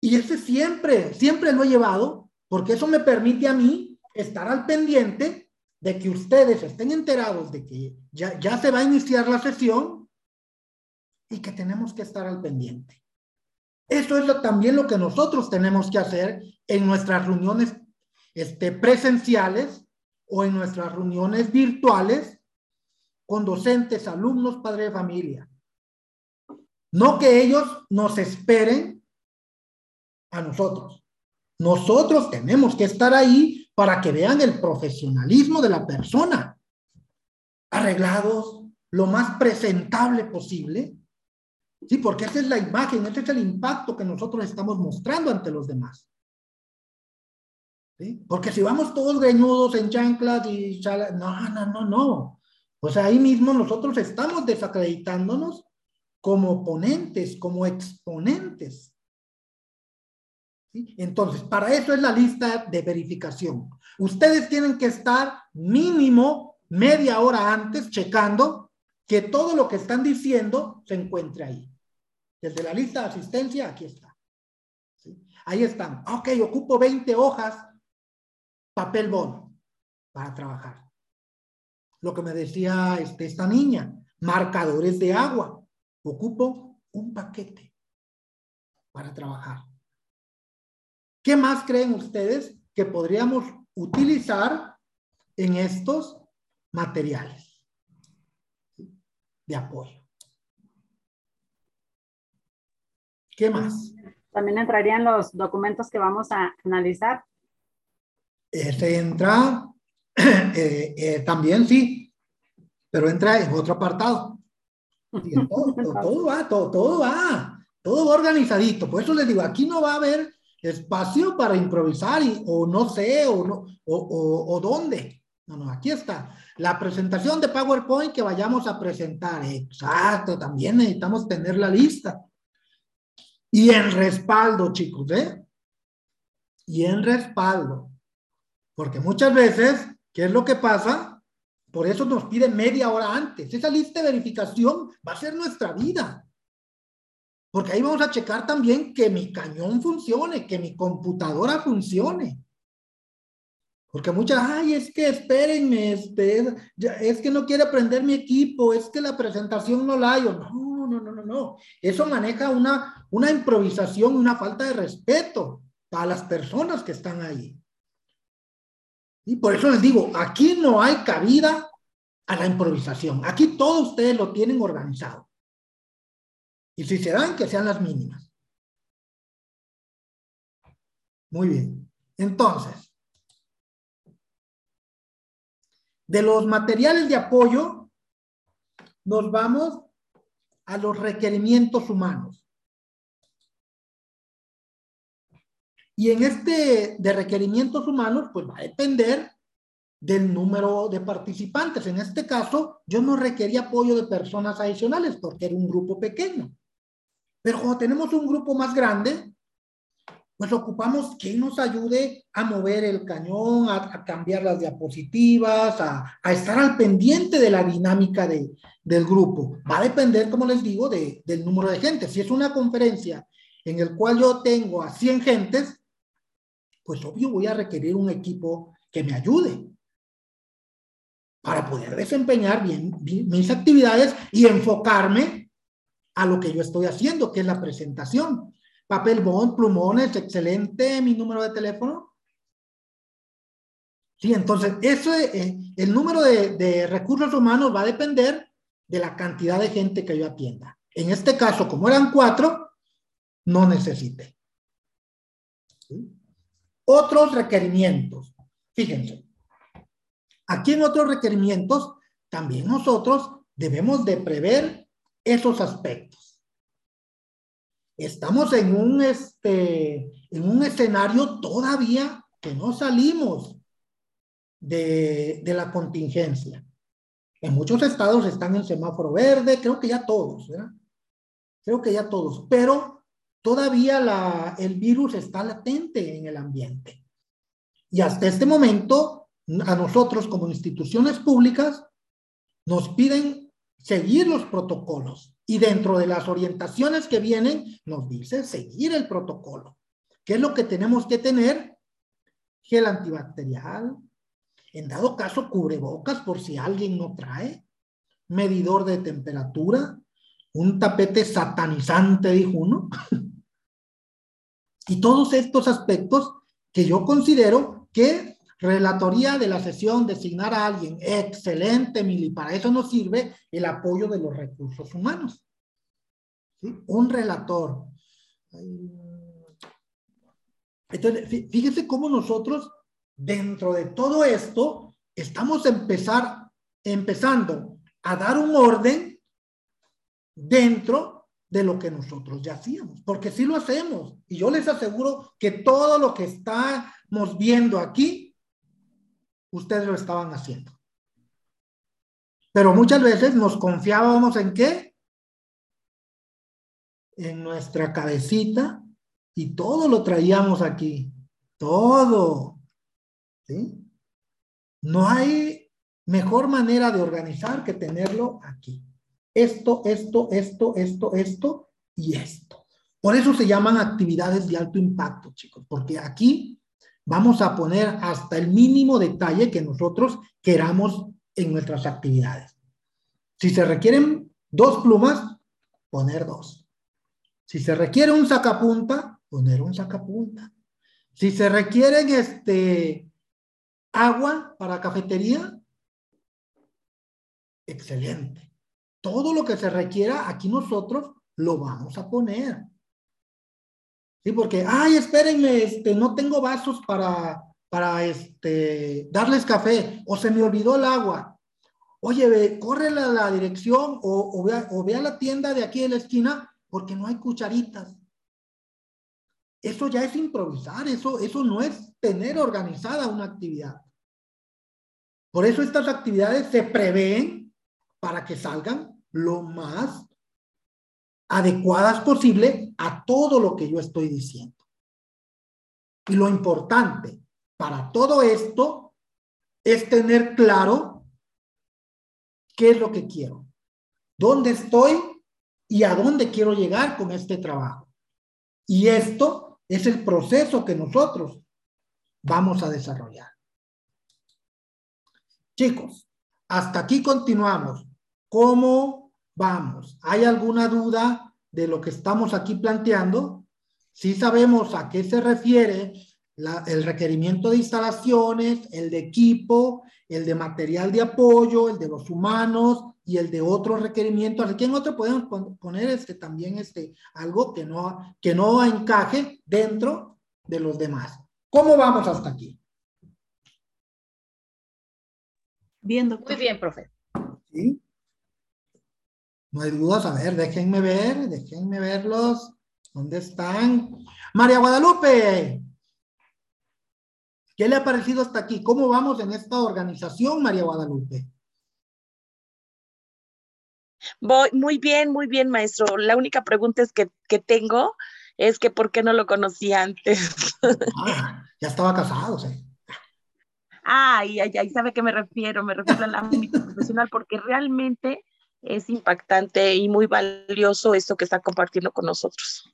Y ese siempre, siempre lo he llevado, porque eso me permite a mí estar al pendiente de que ustedes estén enterados de que ya, ya se va a iniciar la sesión y que tenemos que estar al pendiente. Eso es también lo que nosotros tenemos que hacer en nuestras reuniones este, presenciales o en nuestras reuniones virtuales con docentes, alumnos, padres de familia. No que ellos nos esperen a nosotros. Nosotros tenemos que estar ahí para que vean el profesionalismo de la persona. Arreglados, lo más presentable posible. Sí, porque esa es la imagen, ese es el impacto que nosotros estamos mostrando ante los demás. Porque si vamos todos greñudos en chanclas y chala, no, no, no, no. O sea, ahí mismo nosotros estamos desacreditándonos como ponentes, como exponentes. Entonces, para eso es la lista de verificación. Ustedes tienen que estar mínimo media hora antes checando que todo lo que están diciendo se encuentre ahí. Desde la lista de asistencia, aquí está. Ahí están. Ok, ocupo 20 hojas, papel bono para trabajar. Lo que me decía este, esta niña, marcadores de agua. Ocupo un paquete para trabajar. ¿Qué más creen ustedes que podríamos utilizar en estos materiales de apoyo? ¿Qué más? También entrarían los documentos que vamos a analizar. Ese entra eh, eh, también, sí, pero entra en otro apartado. Sí, todo, todo, todo, va, todo, todo va, todo va organizadito. Por eso les digo, aquí no va a haber espacio para improvisar y, o no sé, o, no, o, o, o dónde. No, no, aquí está. La presentación de PowerPoint que vayamos a presentar. Exacto, también necesitamos tener la lista. Y en respaldo, chicos, ¿eh? Y en respaldo. Porque muchas veces, ¿qué es lo que pasa? Por eso nos piden media hora antes. Esa lista de verificación va a ser nuestra vida. Porque ahí vamos a checar también que mi cañón funcione, que mi computadora funcione. Porque muchas, ay, es que espérenme, este, es que no quiere aprender mi equipo, es que la presentación no la hay. No, no, no, no, no. Eso maneja una, una improvisación, una falta de respeto para las personas que están ahí. Y por eso les digo, aquí no hay cabida a la improvisación. Aquí todos ustedes lo tienen organizado. Y si se dan, que sean las mínimas. Muy bien. Entonces, de los materiales de apoyo, nos vamos a los requerimientos humanos. Y en este de requerimientos humanos, pues va a depender del número de participantes. En este caso, yo no requería apoyo de personas adicionales porque era un grupo pequeño. Pero cuando tenemos un grupo más grande, pues ocupamos quien nos ayude a mover el cañón, a, cambiar las diapositivas, a, estar al pendiente de la dinámica de, del grupo. Va a depender, como les digo, de, del número de gente. Si es una conferencia en el cual yo tengo a 100 gentes, pues obvio voy a requerir un equipo que me ayude para poder desempeñar bien, mis actividades y enfocarme a lo que yo estoy haciendo, que es la presentación. Papel bond, plumones, excelente, mi número de teléfono. Sí, entonces, eso, eh, el número de, de recursos humanos va a depender de la cantidad de gente que yo atienda. En este caso, como eran cuatro, no necesité. Otros requerimientos. Fíjense, aquí en otros requerimientos, también nosotros debemos de prever esos aspectos. Estamos en un, este, en un escenario todavía que no salimos de, de la contingencia. En muchos estados están en semáforo verde, creo que ya todos, ¿verdad? Creo que ya todos, pero todavía el virus está latente en el ambiente. Y hasta este momento, a nosotros como instituciones públicas, nos piden seguir los protocolos. Y dentro de las orientaciones que vienen, nos dice seguir el protocolo. ¿Qué es lo que tenemos que tener? Gel antibacterial, en dado caso, cubrebocas por si alguien no trae, medidor de temperatura, un tapete satanizante, dijo uno. y todos estos aspectos que yo considero que relatoría de la sesión, designar a alguien, excelente, Mili, para eso nos sirve el apoyo de los recursos humanos. Un relator. Entonces, fíjese cómo nosotros dentro de todo esto, estamos empezar, empezando a dar un orden dentro de lo que nosotros ya hacíamos, porque sí lo hacemos. Y yo les aseguro que todo lo que estamos viendo aquí, ustedes lo estaban haciendo. Pero muchas veces nos confiábamos en qué? En nuestra cabecita y todo lo traíamos aquí. Todo. No hay mejor manera de organizar que tenerlo aquí. Esto, esto, esto, esto, esto y esto. Por eso se llaman actividades de alto impacto, chicos, porque aquí vamos a poner hasta el mínimo detalle que nosotros queramos en nuestras actividades. Si se requieren dos plumas, poner dos. Si se requiere un sacapunta, poner un sacapunta. Si se requieren este, agua para cafetería, excelente. Todo lo que se requiera, aquí nosotros lo vamos a poner. Sí, porque, ay, espérenme, este, no tengo vasos para, para este, darles café, o se me olvidó el agua. Oye, ve, corre a la dirección o, o, ve o a la tienda de aquí de la esquina porque no hay cucharitas. Eso ya es improvisar, eso, eso no es tener organizada una actividad. Por eso estas actividades se prevén para que salgan lo más adecuadas posible a todo lo que yo estoy diciendo. Y lo importante para todo esto es tener claro qué es lo que quiero, dónde estoy y a dónde quiero llegar con este trabajo. Y esto es el proceso que nosotros vamos a desarrollar. Chicos, hasta aquí continuamos. ¿Cómo vamos? ¿Hay alguna duda de lo que estamos aquí planteando? Si sabemos a qué se refiere el requerimiento de instalaciones, el de equipo, el de material de apoyo, el de los humanos y el de otros requerimientos. Aquí en otro podemos poner este, también este, algo que no, que no encaje dentro de los demás. ¿Cómo vamos hasta aquí? Bien, Muy bien, profe. ¿Sí? No hay dudas. A ver, déjenme ver, déjenme verlos. ¿Dónde están? María Guadalupe. ¿Qué le ha parecido hasta aquí? ¿Cómo vamos en esta organización, María Guadalupe? Voy muy bien, muy bien, maestro. La única pregunta es que, que tengo es que ¿por qué no lo conocí antes? Ah, ya estaba casado, sí. Ay, ay, ay, ¿sabe a qué me refiero? Me refiero al ámbito profesional porque realmente es impactante y muy valioso esto que está compartiendo con nosotros.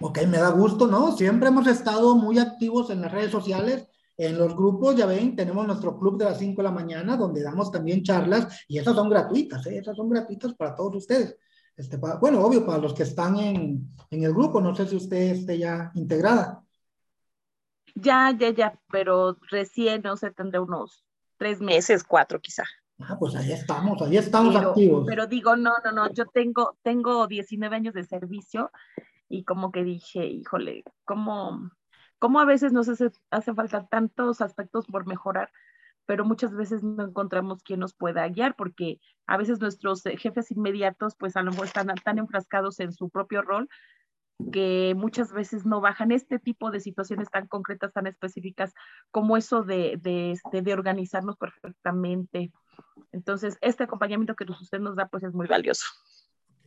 Ok, me da gusto, ¿no? Siempre hemos estado muy activos en las redes sociales, en los grupos, ya ven, tenemos nuestro club de las 5 de la mañana, donde damos también charlas, y esas son gratuitas, ¿eh? Esas son gratuitas para todos ustedes. Este, bueno, obvio, para los que están en, en el grupo, no sé si usted esté ya integrada. Ya, ya, ya, pero recién, no sé, tendré unos tres meses, cuatro quizá. Ah, pues ahí estamos, ahí estamos pero, activos. Pero digo, no, no, no, yo tengo, tengo 19 años de servicio y como que dije, híjole, ¿cómo, cómo a veces nos hace, hace falta tantos aspectos por mejorar, pero muchas veces no encontramos quien nos pueda guiar porque a veces nuestros jefes inmediatos pues a lo mejor están tan enfrascados en su propio rol que muchas veces no bajan este tipo de situaciones tan concretas, tan específicas, como eso de, de, este, de organizarnos perfectamente. Entonces, este acompañamiento que usted nos da, pues es muy valioso.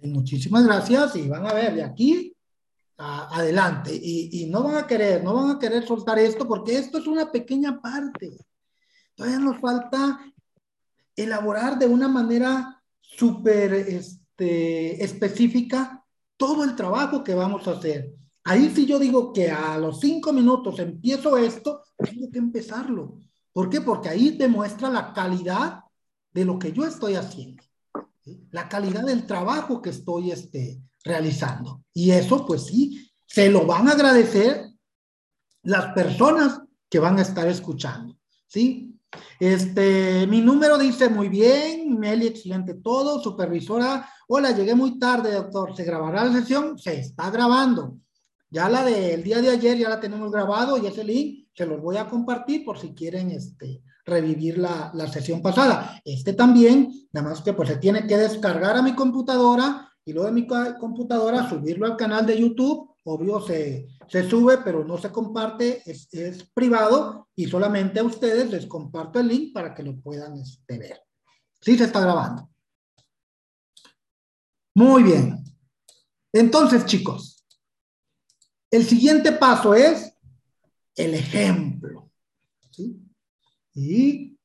Muchísimas gracias y van a ver de aquí a, adelante y, y, no van a querer, no van a querer soltar esto porque esto es una pequeña parte. Todavía nos falta elaborar de una manera súper este, específica todo el trabajo que vamos a hacer. Ahí sí yo digo que a los cinco minutos empiezo esto, tengo que empezarlo. ¿Por qué? Porque ahí demuestra la calidad de lo que yo estoy haciendo, la calidad del trabajo que estoy este, realizando. Y eso, pues sí, se lo van a agradecer las personas que van a estar escuchando, ¿sí? Este, mi número dice muy bien, Meli, excelente todo, supervisora, hola, llegué muy tarde, doctor, ¿se grabará la sesión? Se está grabando. Ya la del día de ayer ya la tenemos grabado y ese link se los voy a compartir por si quieren este, revivir la, la sesión pasada. Este también, nada más que pues se tiene que descargar a mi computadora y luego de mi computadora subirlo al canal de YouTube. Obvio, se, se sube, pero no se comparte, es, es, privado y solamente a ustedes les comparto el link para que lo puedan este, ver. Sí, se está grabando. Muy bien. Entonces, chicos, el siguiente paso es el ejemplo. ¿sí? Y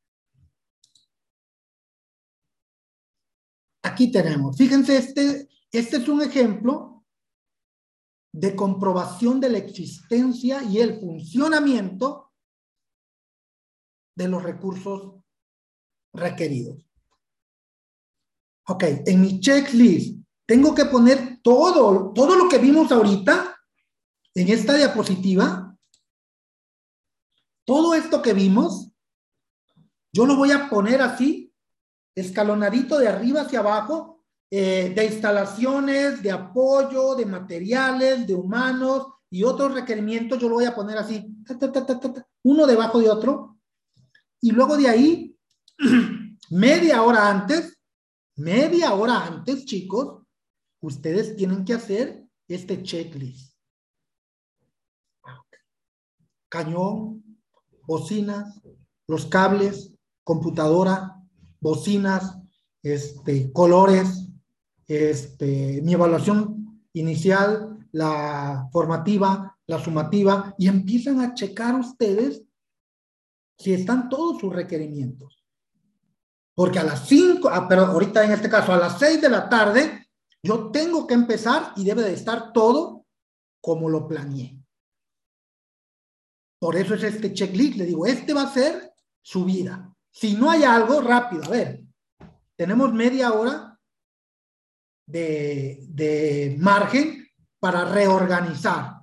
aquí tenemos, fíjense, este, este es un ejemplo de comprobación de la existencia y el funcionamiento de los recursos requeridos. Ok, en mi checklist tengo que poner todo, todo lo que vimos ahorita en esta diapositiva. Todo esto que vimos, yo lo voy a poner así, escalonadito de arriba hacia abajo, eh, de instalaciones, de apoyo, de materiales, de humanos y otros requerimientos, yo lo voy a poner así, uno debajo de otro. Y luego de ahí, media hora antes, media hora antes, chicos, ustedes tienen que hacer este checklist. Cañón, bocinas, los cables, computadora, bocinas, este, colores, este, mi evaluación inicial, la formativa, la sumativa, y empiezan a checar ustedes si están todos sus requerimientos. Porque a las 5, ah, pero ahorita en este caso, a las 6 de la tarde, yo tengo que empezar y debe de estar todo como lo planeé. Por eso es este checklist. Le digo, este va a ser su vida. Si no hay algo, rápido. A ver, tenemos media hora de, de margen para reorganizar.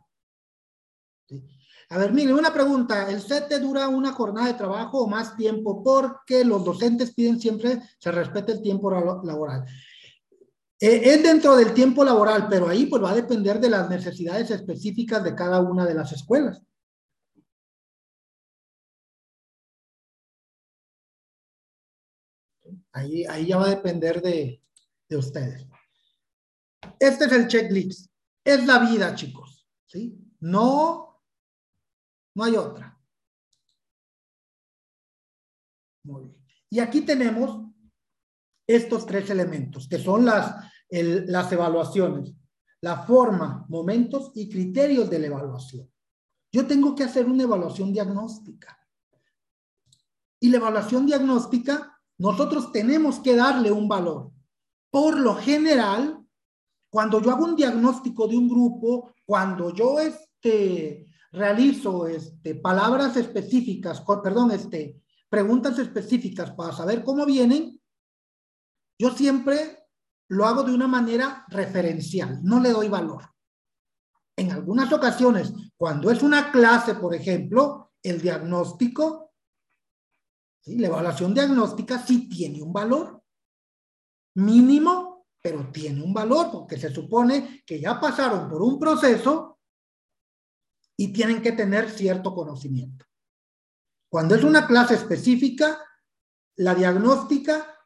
A ver, mire, una pregunta. ¿El CETE dura una jornada de trabajo o más tiempo? Porque los docentes piden siempre se respete el tiempo laboral. Eh, es dentro del tiempo laboral, pero ahí pues va a depender de las necesidades específicas de cada una de las escuelas. Ahí, ahí ya va a depender de, de ustedes. Este es el checklist. Es la vida, chicos. ¿sí? No No hay otra. Muy bien. Y aquí tenemos estos tres elementos, que son las, las evaluaciones. La forma, momentos y criterios de la evaluación. Yo tengo que hacer una evaluación diagnóstica. Y la evaluación diagnóstica, nosotros tenemos que darle un valor. Por lo general, cuando yo hago un diagnóstico de un grupo, cuando yo este, realizo este, palabras específicas, perdón, este, preguntas específicas para saber cómo vienen, yo siempre lo hago de una manera referencial, no le doy valor. En algunas ocasiones, cuando es una clase, por ejemplo, el diagnóstico, la evaluación diagnóstica sí tiene un valor mínimo, pero tiene un valor porque se supone que ya pasaron por un proceso y tienen que tener cierto conocimiento. Cuando es una clase específica, la diagnóstica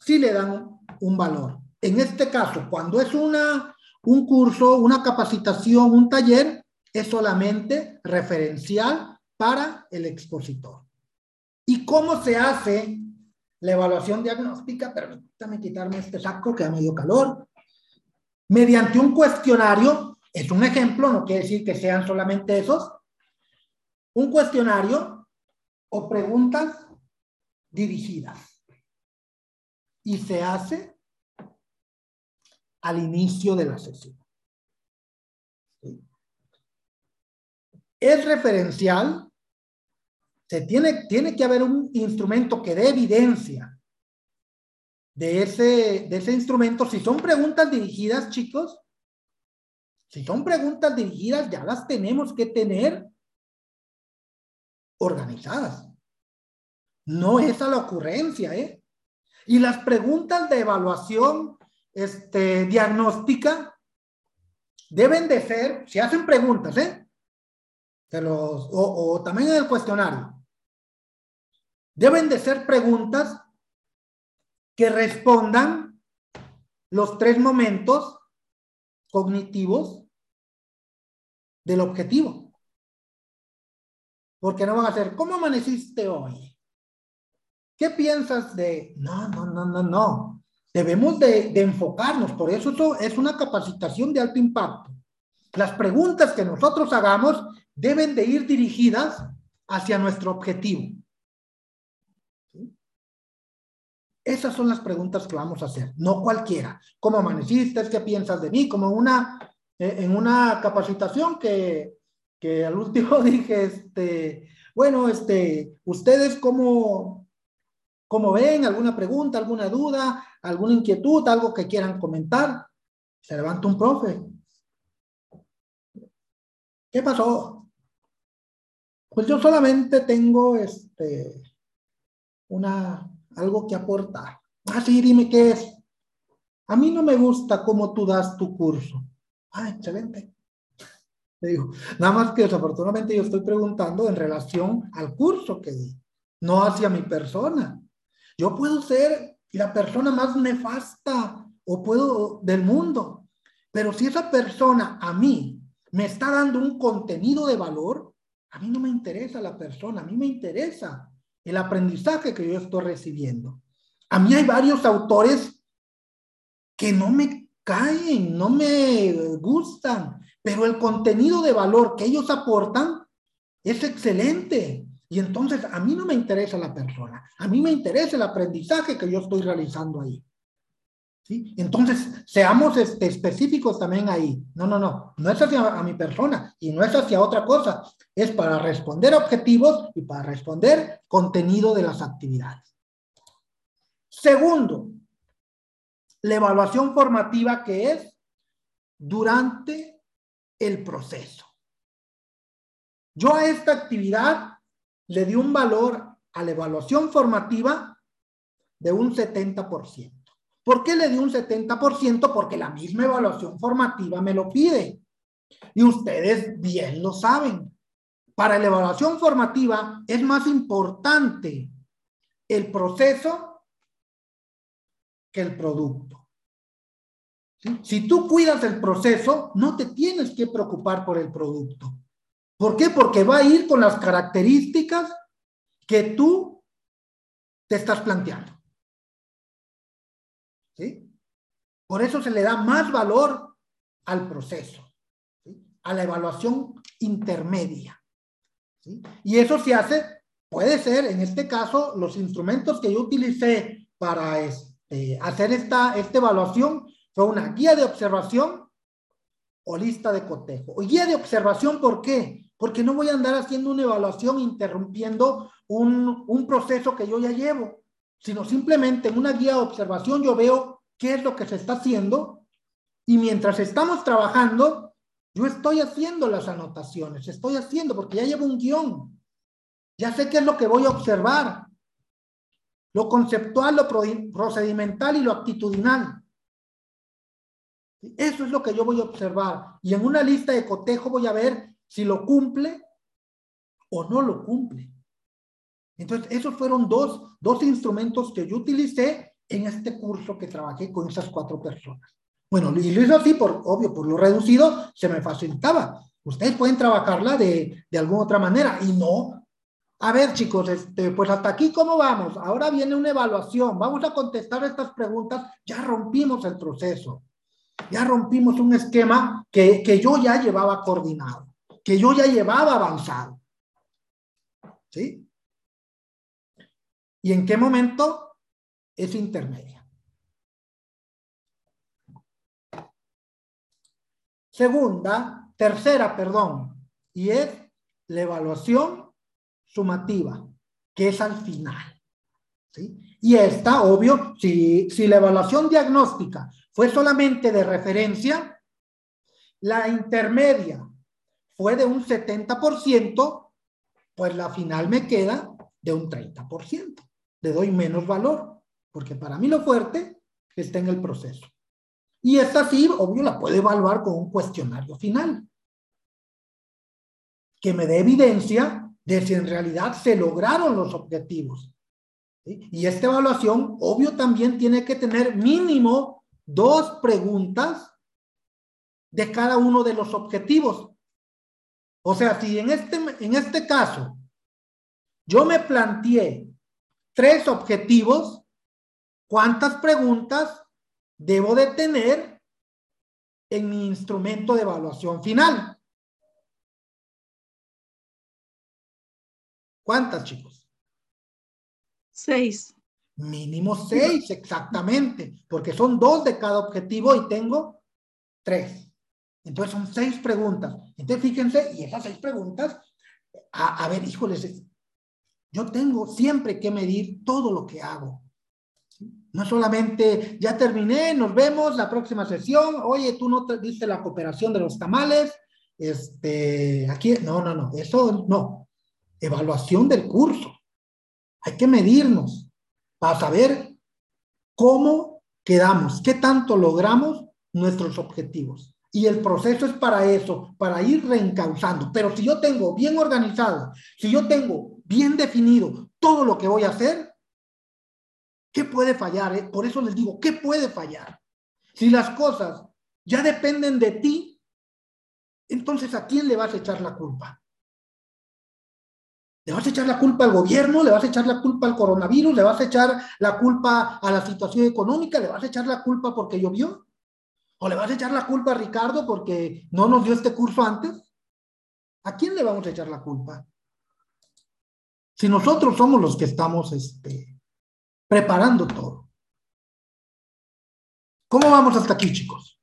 sí le dan un valor. En este caso, cuando es una, un curso, una capacitación, un taller, es solamente referencial para el expositor. ¿Y cómo se hace la evaluación diagnóstica? Permítame quitarme este saco que ha medio calor. Mediante un cuestionario, es un ejemplo, no quiere decir que sean solamente esos. Un cuestionario o preguntas dirigidas. Y se hace al inicio de la sesión. Es referencial. Se tiene, tiene que haber un instrumento que dé evidencia de ese, de ese instrumento. Si son preguntas dirigidas, chicos, si son preguntas dirigidas, ya las tenemos que tener organizadas. No es a la ocurrencia, ¿eh? Y las preguntas de evaluación este, diagnóstica deben de ser, si hacen preguntas, ¿eh? los, o, o también en el cuestionario, deben de ser preguntas que respondan los tres momentos cognitivos del objetivo. Porque no van a ser, ¿cómo amaneciste hoy? ¿Qué piensas de...? No, no, no, no, no. Debemos de, enfocarnos, por eso, eso es una capacitación de alto impacto. Las preguntas que nosotros hagamos deben de ir dirigidas hacia nuestro objetivo. Esas son las preguntas que vamos a hacer, no cualquiera. ¿Cómo amaneciste? ¿Qué piensas de mí? Como una, eh, en una capacitación que que al último dije, este, bueno, este, ustedes cómo, cómo ven, alguna pregunta, alguna duda, alguna inquietud, algo que quieran comentar. Se levanta un profe. ¿Qué pasó? Pues yo solamente tengo este, una, algo que aportar. Ah, sí, dime qué es. A mí no me gusta cómo tú das tu curso. Ah, excelente digo, nada más que desafortunadamente yo estoy preguntando en relación al curso que di, no hacia mi persona. Yo puedo ser la persona más nefasta o puedo del mundo, pero si esa persona a mí me está dando un contenido de valor, a mí no me interesa la persona, a mí me interesa el aprendizaje que yo estoy recibiendo. A mí hay varios autores que no me caen, no me gustan, pero el contenido de valor que ellos aportan es excelente. Y entonces a mí no me interesa la persona, a mí me interesa el aprendizaje que yo estoy realizando ahí. Entonces, seamos específicos también ahí. No, no, no, no es hacia mi persona y no es hacia otra cosa. Es para responder objetivos y para responder contenido de las actividades. Segundo, la evaluación formativa que es durante el proceso. Yo a esta actividad le di un valor a la evaluación formativa de un 70%. ¿Por qué le di un 70%? Porque la misma evaluación formativa me lo pide. Y ustedes bien lo saben. Para la evaluación formativa es más importante el proceso que el producto. Si tú cuidas el proceso, no te tienes que preocupar por el producto, ¿Por qué? Porque va a ir con las características que tú te estás planteando. ¿Sí? Por eso se le da más valor al proceso, a la evaluación intermedia. Y eso se hace, puede ser, en este caso, los instrumentos que yo utilicé para este, hacer esta, esta evaluación fue una guía de observación o lista de cotejo. Guía de observación, ¿por qué? Porque no voy a andar haciendo una evaluación interrumpiendo un, un proceso que yo ya llevo, sino simplemente en una guía de observación yo veo qué es lo que se está haciendo y mientras estamos trabajando, yo estoy haciendo las anotaciones, estoy haciendo porque ya llevo un guion, ya sé qué es lo que voy a observar, lo conceptual, lo procedimental y lo actitudinal. Eso es lo que yo voy a observar. Y en una lista de cotejo voy a ver si lo cumple o no lo cumple. Entonces, esos fueron dos, dos instrumentos que yo utilicé en este curso que trabajé con esas cuatro personas. Bueno, y lo hizo así, por, obvio, por lo reducido, se me facilitaba. Ustedes pueden trabajarla de, de alguna otra manera y no. A ver, chicos, este, pues hasta aquí, ¿cómo vamos? Ahora viene una evaluación. Vamos a contestar estas preguntas. Ya rompimos el proceso. Ya rompimos un esquema que, que yo ya llevaba coordinado, que yo ya llevaba avanzado. ¿Sí? ¿Y en qué momento? Es intermedia. Segunda, tercera, perdón, y es la evaluación sumativa, que es al final. ¿sí? Y esta, obvio, si, si la evaluación diagnóstica fue solamente de referencia, la intermedia fue de un 70%, pues la final me queda de un 30%. Le doy menos valor, porque para mí lo fuerte está en el proceso. Y esta sí, obvio, la puedo evaluar con un cuestionario final, que me dé evidencia de si en realidad se lograron los objetivos. Y esta evaluación, obvio, también tiene que tener mínimo dos preguntas de cada uno de los objetivos. O sea, si en este, en este caso yo me planteé tres objetivos, ¿cuántas preguntas debo de tener en mi instrumento de evaluación final? ¿Cuántas, chicos? Seis. Mínimo seis, exactamente, porque son dos de cada objetivo y tengo tres. Entonces son seis preguntas. Entonces fíjense, y esas seis preguntas, a, ver, híjoles, yo tengo siempre que medir todo lo que hago. No solamente, ya terminé, nos vemos la próxima sesión, oye, tú no te diste la cooperación de los tamales, este, aquí, no, no, no, eso no. Evaluación del curso. Hay que medirnos para saber cómo quedamos, qué tanto logramos nuestros objetivos. Y el proceso es para eso, para ir reencauzando. Pero si yo tengo bien organizado, si yo tengo bien definido todo lo que voy a hacer, ¿qué puede fallar? Eh? Por eso les digo, ¿qué puede fallar? Si las cosas ya dependen de ti, entonces ¿a quién le vas a echar la culpa? ¿Le vas a echar la culpa al gobierno? ¿Le vas a echar la culpa al coronavirus? ¿Le vas a echar la culpa a la situación económica? ¿Le vas a echar la culpa porque llovió? ¿O le vas a echar la culpa a Ricardo porque no nos dio este curso antes? ¿A quién le vamos a echar la culpa? Si nosotros somos los que estamos este, preparando todo. ¿Cómo vamos hasta aquí, chicos?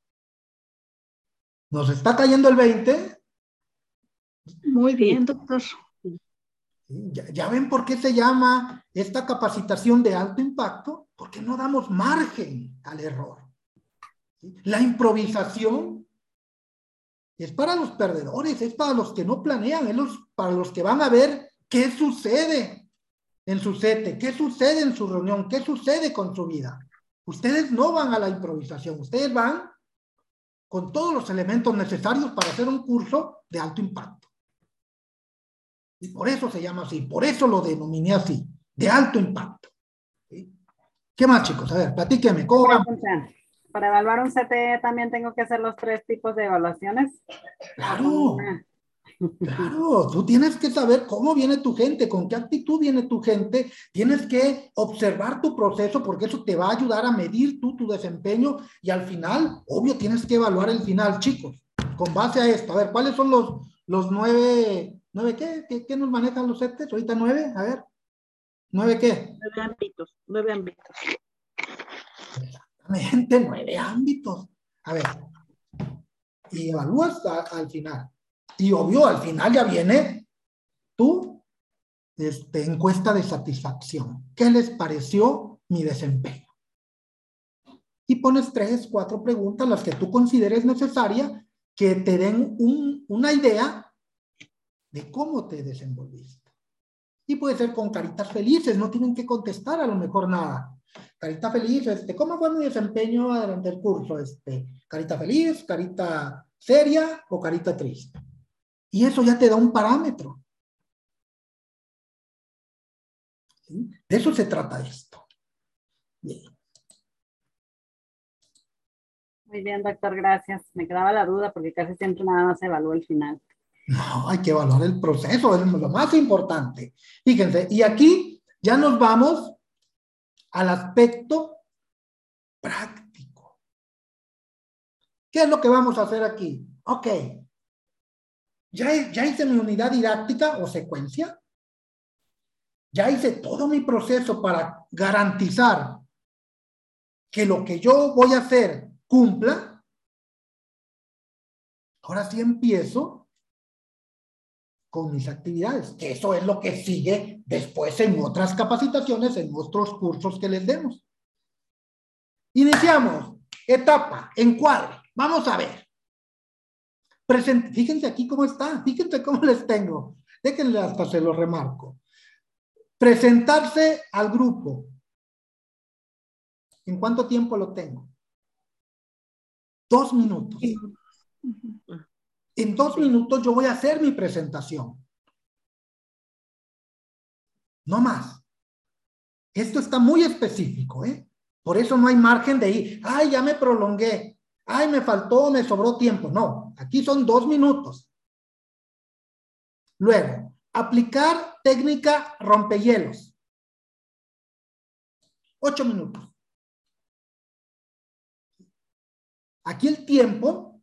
¿Nos está cayendo el 20? Muy bien, doctor. ¿Ya, ven por qué se llama esta capacitación de alto impacto? Porque no damos margen al error. La improvisación es para los perdedores, es para los que no planean, es para los que van a ver qué sucede en su sete, qué sucede en su reunión, qué sucede con su vida. Ustedes no van a la improvisación, ustedes van con todos los elementos necesarios para hacer un curso de alto impacto. Y por eso se llama así, por eso lo denominé así, de alto impacto. ¿Qué más, chicos? A ver, platíqueme, ¿cómo Para evaluar un CTE también tengo que hacer los tres tipos de evaluaciones. Claro. Claro, tú tienes que saber cómo viene tu gente, con qué actitud viene tu gente, tienes que observar tu proceso porque eso te va a ayudar a medir tú tu desempeño y al final, obvio, tienes que evaluar el final, chicos, con base a esto. A ver, ¿cuáles son los, los nueve, nueve qué? qué? nos manejan los CETES? Ahorita nueve, a ver. ¿Nueve qué? Nueve ámbitos, nueve ámbitos. Exactamente, nueve ámbitos. A ver, y evalúas al final. Y obvio, al final ya viene tu este, encuesta de satisfacción. ¿Qué les pareció mi desempeño? Y pones tres, cuatro preguntas, las que tú consideres necesaria, que te den una idea de cómo te desenvolviste. Y puede ser con caritas felices, no tienen que contestar a lo mejor nada. Carita feliz, este, ¿cómo fue mi desempeño durante el curso? Este, carita feliz, carita seria o carita triste. Y eso ya te da un parámetro. De eso se trata esto. Muy bien, doctor, gracias. Me quedaba la duda porque casi siempre nada más se evalúa el final. No, hay que evaluar el proceso, es lo más importante. Fíjense, y aquí ya nos vamos al aspecto práctico. ¿Qué es lo que vamos a hacer aquí? Ok, ya, hice mi unidad didáctica o secuencia. Ya hice todo mi proceso para garantizar que lo que yo voy a hacer cumpla. Ahora sí empiezo con mis actividades, que eso es lo que sigue después en otras capacitaciones, en otros cursos que les demos. Iniciamos. Etapa, encuadre. Vamos a ver fíjense aquí cómo está, fíjense cómo les tengo. Déjenle hasta se lo remarco. Presentarse al grupo. ¿En cuánto tiempo lo tengo? Dos minutos. En dos minutos yo voy a hacer mi presentación. No más. Esto está muy específico, ¿eh? Por eso no hay margen de ir. Ay, ya me prolongué ay, me faltó, me sobró tiempo. No, aquí son dos minutos. Luego, aplicar técnica rompehielos. Ocho minutos. Aquí el tiempo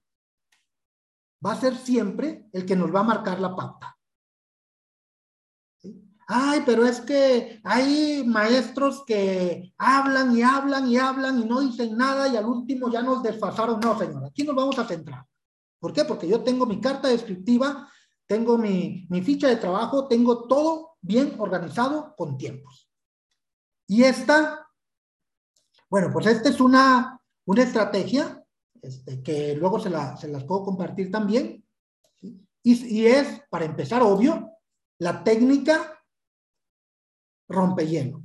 va a ser siempre el que nos va a marcar la pauta. Ay, pero es que hay maestros que hablan y hablan y hablan y no dicen nada y al último ya nos desfasaron. No, señor, aquí nos vamos a centrar. ¿Por qué? Porque yo tengo mi carta descriptiva, tengo mi, ficha de trabajo, tengo todo bien organizado con tiempos. Y esta, bueno, pues esta es una, una estrategia este, que luego se, las puedo compartir también. Y, y es, para empezar, obvio, la técnica rompehielo,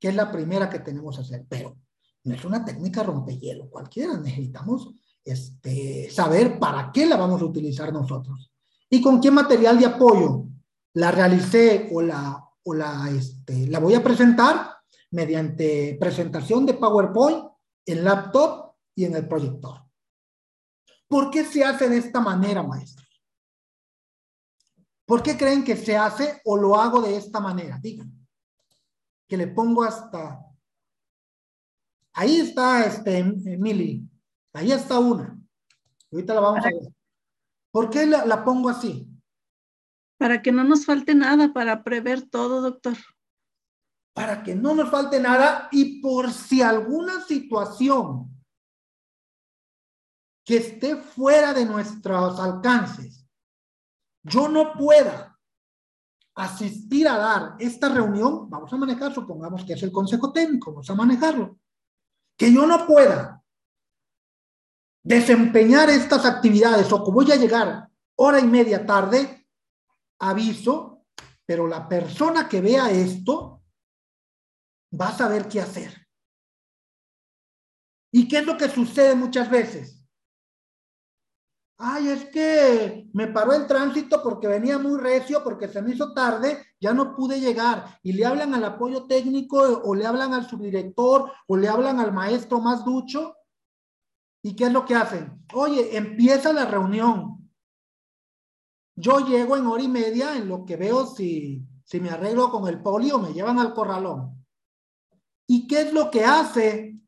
que es la primera que tenemos que hacer, pero no es una técnica rompehielo cualquiera, necesitamos este, saber para qué la vamos a utilizar nosotros y con qué material de apoyo la realicé o la, o la, este, la voy a presentar mediante presentación de PowerPoint en laptop y en el proyector. ¿Por qué se hace de esta manera, maestros? ¿Por qué creen que se hace o lo hago de esta manera? Díganme que le pongo hasta... Ahí está, este, Mili. Ahí está una. Ahorita la vamos a ver. ¿Por qué la, la pongo así? Para que no nos falte nada, para prever todo, doctor. Para que no nos falte nada y por si alguna situación que esté fuera de nuestros alcances, yo no pueda asistir a dar esta reunión, vamos a manejar, supongamos que es el consejo técnico, vamos a manejarlo, que yo no pueda desempeñar estas actividades o que voy a llegar hora y media tarde, aviso, pero la persona que vea esto va a saber qué hacer. ¿Y qué es lo que sucede muchas veces? Ay, es que me paró el tránsito porque venía muy recio, porque se me hizo tarde, ya no pude llegar. Y le hablan al apoyo técnico o le hablan al subdirector o le hablan al maestro más ducho. ¿Y qué es lo que hacen? Oye, empieza la reunión. yo llego en hora y media en lo que veo si, si me arreglo con el polio me llevan al corralón. ¿Y qué es lo que hace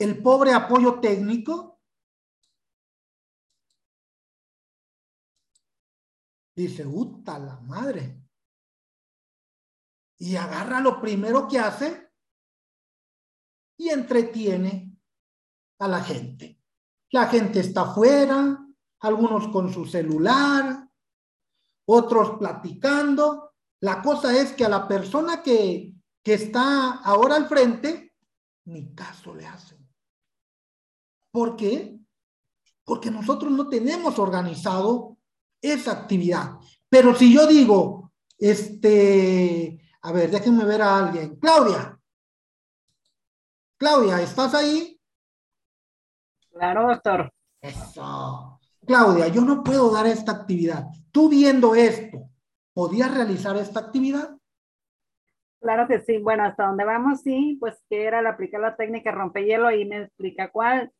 el pobre apoyo técnico? Dice, ¡uta la madre! Y agarra lo primero que hace y entretiene a la gente. La gente está afuera, algunos con su celular, otros platicando. La cosa es que a la persona que, está ahora al frente, ni caso le hacen. ¿Por qué? Porque nosotros no tenemos organizado esa actividad. Pero si yo digo, este, a ver, déjenme ver a alguien. Claudia. Claudia, ¿estás ahí? Claro, doctor. Eso. Claudia, yo no puedo dar esta actividad. Tú viendo esto, ¿podías realizar esta actividad? Claro que sí. Bueno, hasta donde vamos, sí, pues que era la aplicar la técnica rompehielo y me explica cuál.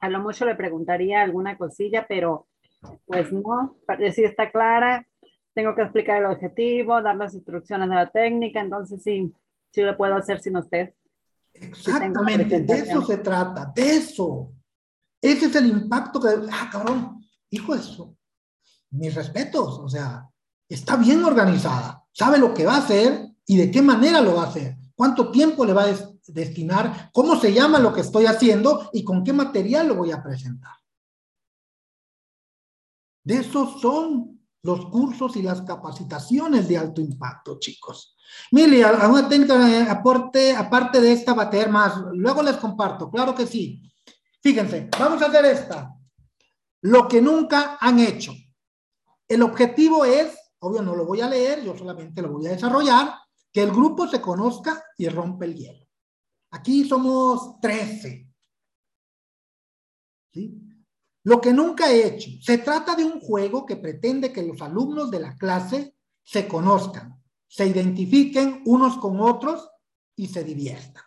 A lo mucho le preguntaría alguna cosilla, pero pues no, sí está clara. Tengo que explicar el objetivo, dar las instrucciones de la técnica, entonces sí, sí lo puedo hacer sin usted. Exactamente, de eso se trata, de eso. Ese es el impacto que, ah, cabrón, hijo eso. Mis respetos, o sea, está bien organizada, sabe lo que va a hacer y de qué manera lo va a hacer, cuánto tiempo le va a destinar, cómo se llama lo que estoy haciendo y con qué material lo voy a presentar. De esos son los cursos y las capacitaciones de alto impacto, chicos. Mili, ¿alguna técnica aporte, aparte de esta va a tener más? Luego les comparto, claro que sí. Fíjense, vamos a hacer esta. Lo que nunca han hecho. El objetivo es, obvio no lo voy a leer, yo solamente lo voy a desarrollar, que el grupo se conozca y rompe el hielo. Aquí somos 13. ¿Sí? Lo que nunca he hecho. Se trata de un juego que pretende que los alumnos de la clase se conozcan, se identifiquen unos con otros y se diviertan.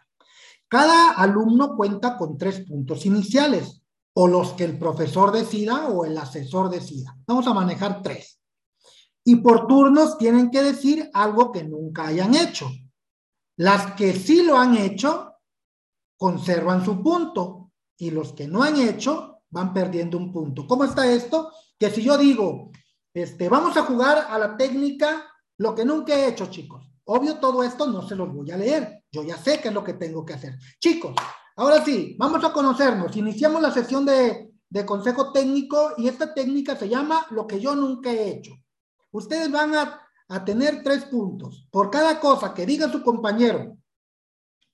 Cada alumno cuenta con tres puntos iniciales, o los que el profesor decida o el asesor decida. Vamos a manejar tres. Y por turnos tienen que decir algo que nunca hayan hecho. Las que sí lo han hecho, conservan su punto. Y los que no han hecho, van perdiendo un punto. ¿Cómo está esto? Que si yo digo, este, vamos a jugar a la técnica, lo que nunca he hecho, chicos. Obvio, todo esto no se los voy a leer. Yo ya sé qué es lo que tengo que hacer. Chicos, ahora sí, vamos a conocernos. Iniciamos la sesión de, consejo técnico y esta técnica se llama lo que yo nunca he hecho. Ustedes van a, a tener tres puntos. Por cada cosa que diga su compañero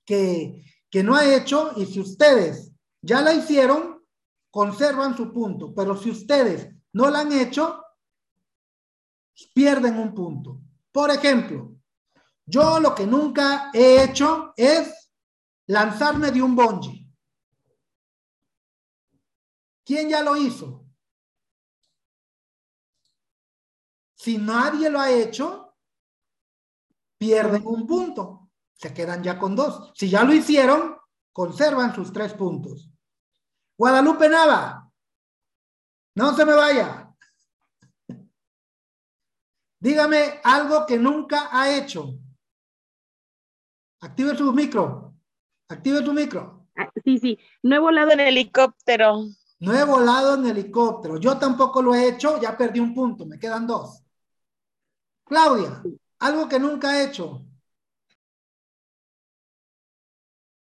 que, que no ha hecho y si ustedes ya la hicieron, conservan su punto. Pero si ustedes no la han hecho, pierden un punto. Por ejemplo, yo lo que nunca he hecho es lanzarme de un bungee. ¿Quién ya lo hizo? Si nadie lo ha hecho, pierden un punto. Se quedan ya con dos. Si ya lo hicieron, conservan sus tres puntos. Guadalupe Nava, no se me vaya. Dígame algo que nunca ha hecho. Active su micro. Active su micro. Ah, sí, sí. No he volado en helicóptero. No he volado en helicóptero. Yo tampoco lo he hecho. Ya perdí un punto. Me quedan dos. Claudia, algo que nunca he hecho.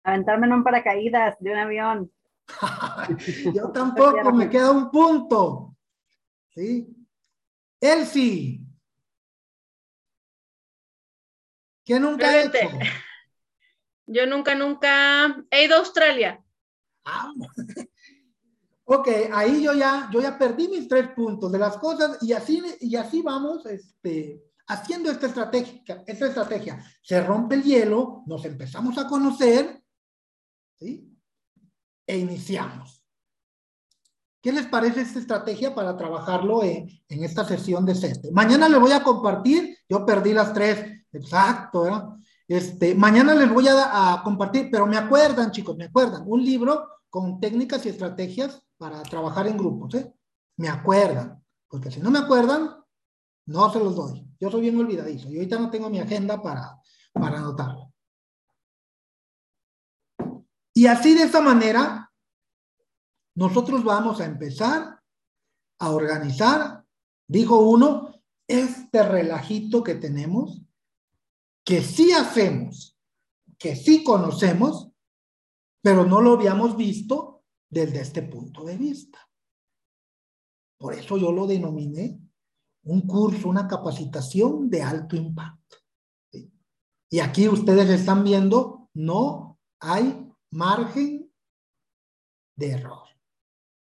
Aventarme en un paracaídas de un avión. Yo tampoco, me queda un punto. ¿Sí? Elsie. ¿Qué nunca he hecho? Yo nunca, nunca he ido a Australia. Ah, ok, ahí yo ya, yo ya perdí mis tres puntos de las cosas y así, y así vamos este, haciendo esta estrategia, esta estrategia. Se rompe el hielo, nos empezamos a conocer, ¿sí? E iniciamos. ¿Qué les parece esta estrategia para trabajarlo en, en esta sesión de set? Mañana les voy a compartir, yo perdí las tres, exacto, ¿verdad? Este, mañana les voy a, compartir, pero me acuerdan, chicos, me acuerdan, un libro con técnicas y estrategias para trabajar en grupos, ¿eh? Me acuerdan. Porque si no me acuerdan, no se los doy. Yo soy bien olvidadizo y ahorita no tengo mi agenda para, para anotarlo. Y así de esta manera, nosotros vamos a empezar a organizar, dijo uno, este relajito que tenemos, que sí hacemos, que sí conocemos, pero no lo habíamos visto desde este punto de vista. Por eso yo lo denominé un curso, una capacitación de alto impacto. Y aquí ustedes están viendo, no hay margen de error.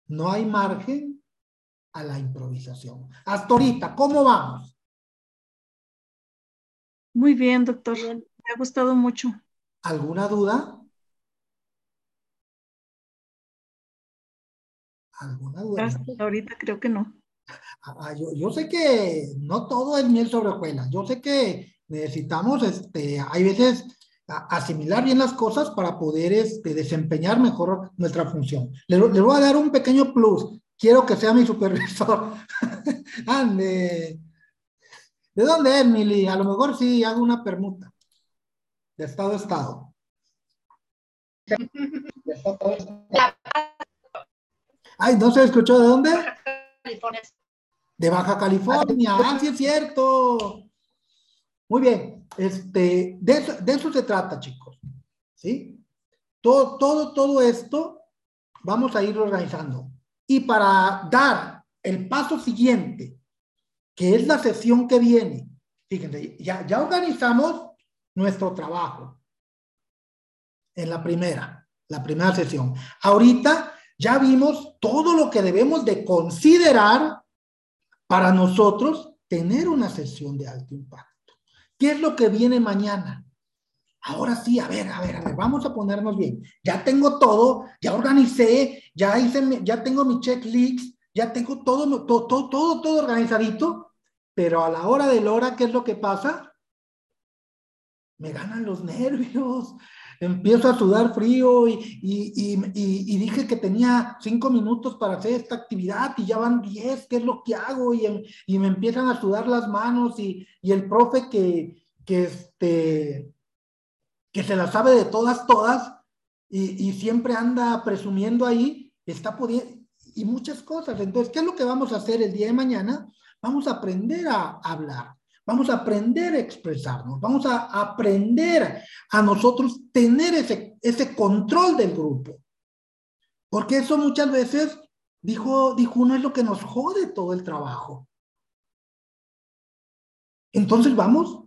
No hay margen a la improvisación. Hasta ahorita, ¿cómo vamos? Muy bien, doctor. Me ha gustado mucho. ¿Alguna duda? ¿Alguna duda? Hasta ahorita creo que no. Ah, yo, yo, sé que no todo es miel sobre hojuelas. Yo sé que necesitamos, este, hay veces asimilar bien las cosas para poder este, desempeñar mejor nuestra función. Le, voy a dar un pequeño plus. Quiero que sea mi supervisor. Ande. ¿De dónde es, Mili? A lo mejor sí hago una permuta. De estado a estado. De estado a estado. Ay, ¿no se escuchó de dónde? De Baja California. Ah, sí es cierto. Muy bien. Este, de, eso, de eso se trata, chicos. ¿Sí? Todo, todo, todo esto vamos a ir organizando. Y para dar el paso siguiente, que es la sesión que viene, fíjense, ya, ya organizamos nuestro trabajo en la primera, la primera sesión. Ahorita ya vimos todo lo que debemos de considerar para nosotros tener una sesión de alto impacto. ¿Qué es lo que viene mañana? Ahora sí, a ver, a ver, a ver, vamos a ponernos bien. Ya tengo todo, ya organicé, ya hice, ya tengo mi checklist, ya tengo todo, todo, todo, todo, todo organizadito, pero a la hora del hora, ¿qué es lo que pasa? Me ganan los nervios, empiezo a sudar frío y, y, y, y, dije que tenía cinco minutos para hacer esta actividad y ya van diez, ¿qué es lo que hago? Y, me empiezan a sudar las manos y, el profe que, que, este, que se la sabe de todas, todas y, siempre anda presumiendo ahí, está pudiendo, y muchas cosas. Entonces, ¿qué es lo que vamos a hacer el día de mañana? Vamos a aprender a hablar. Vamos a aprender a expresarnos, vamos a aprender a nosotros tener ese, ese control del grupo. Porque eso muchas veces, dijo, dijo uno, es lo que nos jode todo el trabajo. Entonces vamos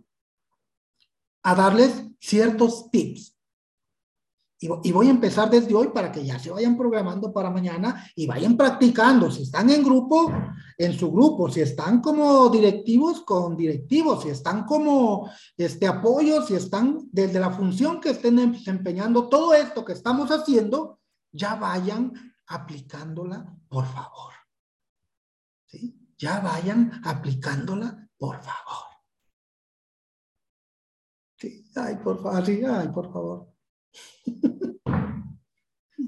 a darles ciertos tips y, voy a empezar desde hoy para que ya se vayan programando para mañana y vayan practicando. Si están en grupo, en su grupo. Si están como directivos, con directivos. Si están como este, apoyo, si están desde la función que estén desempeñando, todo esto que estamos haciendo, ya vayan aplicándola, por favor. ¿Sí? Ya vayan aplicándola, por favor. Sí, ay, por favor, sí, ay, por favor.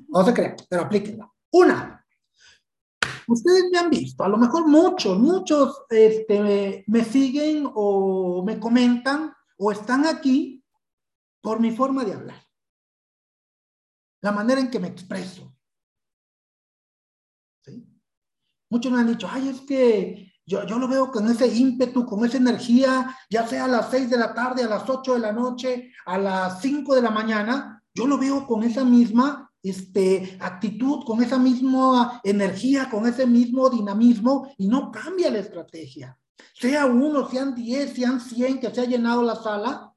No se crean, pero aplíquenla. Una, ustedes me han visto, a lo mejor muchos, muchos este, me siguen o me comentan o están aquí por mi forma de hablar. La manera en que me expreso. ¿Sí? Muchos me han dicho, ay, es que yo, yo, lo veo con ese ímpetu, con esa energía, ya sea a las 6 de la tarde, a las 8 de la noche, a las 5 de la mañana, yo lo veo con esa misma este, actitud, con esa misma energía, con ese mismo dinamismo y no cambia la estrategia. Sea uno, sean diez, sean cien que se ha llenado la sala,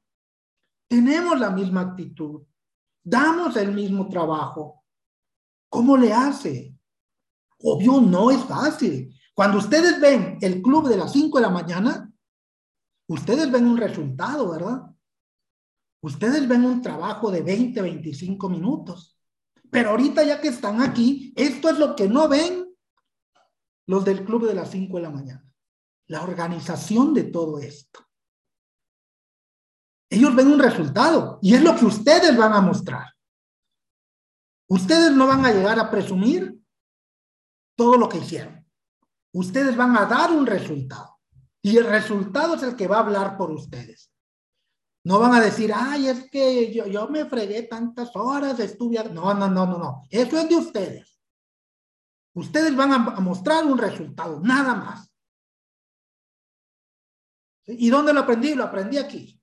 tenemos la misma actitud, damos el mismo trabajo. ¿Cómo le hace? Obvio, no es fácil. Cuando ustedes ven el club de las 5 de la mañana, ustedes ven un resultado, ¿verdad? Ustedes ven un trabajo de 20, 25 minutos. Pero ahorita ya que están aquí, esto es lo que no ven los del club de las 5 de la mañana. La organización de todo esto. Ellos ven un resultado y es lo que ustedes van a mostrar. Ustedes no van a llegar a presumir todo lo que hicieron. Ustedes van a dar un resultado. Y el resultado es el que va a hablar por ustedes. No van a decir, ay, es que yo, yo me fregué tantas horas, estuve. No, no, no, no, no. Eso es de ustedes. Ustedes van a, mostrar un resultado, nada más. ¿Y dónde lo aprendí? Lo aprendí aquí.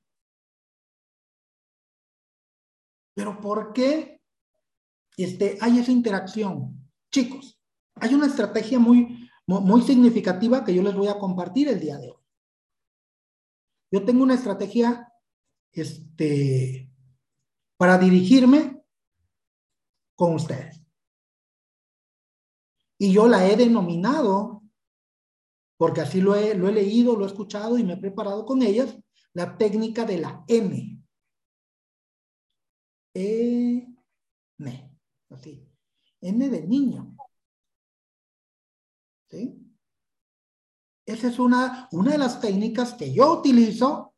Pero ¿por qué este, hay esa interacción? Chicos, hay una estrategia muy, muy significativa que yo les voy a compartir el día de hoy. Yo tengo una estrategia este, para dirigirme con ustedes. Y yo la he denominado, porque así lo he, lo he leído, lo he escuchado y me he preparado con ellas, la técnica de la N. E, N. Así. N de niño. ¿Sí? Esa es una, una de las técnicas que yo utilizo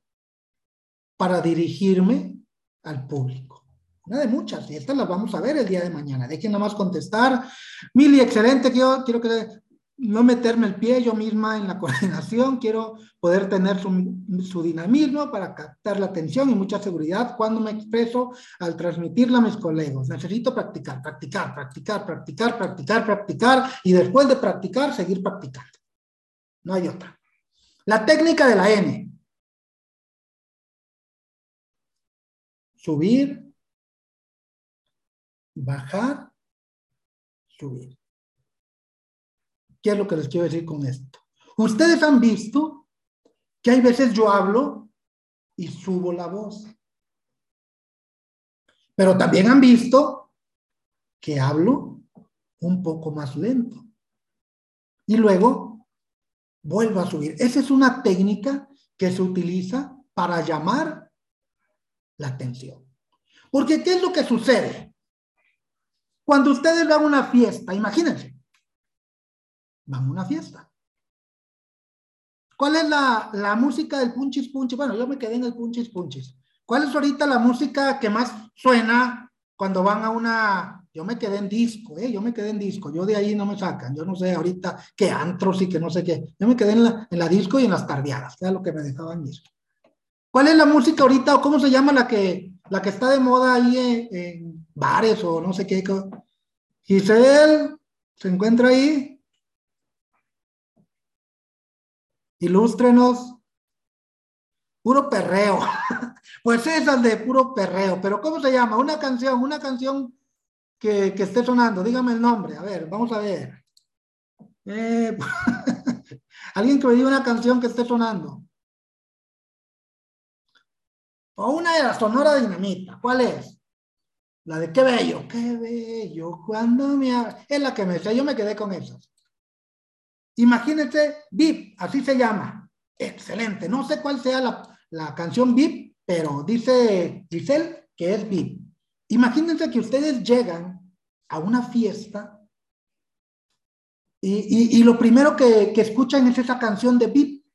para dirigirme al público. Una de muchas, y estas las vamos a ver el día de mañana. Dejen nada más contestar. Mili, excelente, quiero, quiero no meterme el pie yo misma en la coordinación, quiero poder tener su, su, dinamismo para captar la atención y mucha seguridad cuando me expreso al transmitirla a mis colegas. Necesito practicar, practicar, practicar, practicar, practicar, practicar y después de practicar, seguir practicando. No hay otra. La técnica de la N. Subir, bajar, subir. ¿Qué es lo que les quiero decir con esto? Ustedes han visto que hay veces yo hablo y subo la voz. Pero también han visto que hablo un poco más lento. Y luego vuelvo a subir. Esa es una técnica que se utiliza para llamar la atención. Porque ¿qué es lo que sucede? Cuando ustedes van a una fiesta, imagínense, van a una fiesta. ¿Cuál es la, la, música del punchis punchis? Bueno, yo me quedé en el punchis punchis. ¿Cuál es ahorita la música que más suena cuando van a una... Yo me quedé en disco, ¿eh? Yo me quedé en disco. Yo de ahí no me sacan. Yo no sé ahorita qué antros y que no sé qué. Yo me quedé en la, en la disco y en las tardeadas. Era lo que me dejaban ir. ¿Cuál es la música ahorita o cómo se llama la que, la que está de moda ahí en, bares o no sé qué? Giselle, ¿se encuentra ahí? Ilústrenos. Puro perreo. Pues esas de puro perreo. Pero ¿cómo se llama? Una canción, una canción que, que esté sonando. Dígame el nombre. A ver, vamos a ver. Eh, Alguien que me diga una canción que esté sonando. O una de la Sonora Dinamita. ¿Cuál es? La de qué bello, qué bello, cuando me... Es la que me sé, yo me quedé con esas. Imagínense, VIP, así se llama. Excelente. No sé cuál sea la, la canción VIP, pero dice Giselle que es VIP. Imagínense que ustedes llegan a una fiesta y, y, lo primero que, que, escuchan es esa canción de VIP.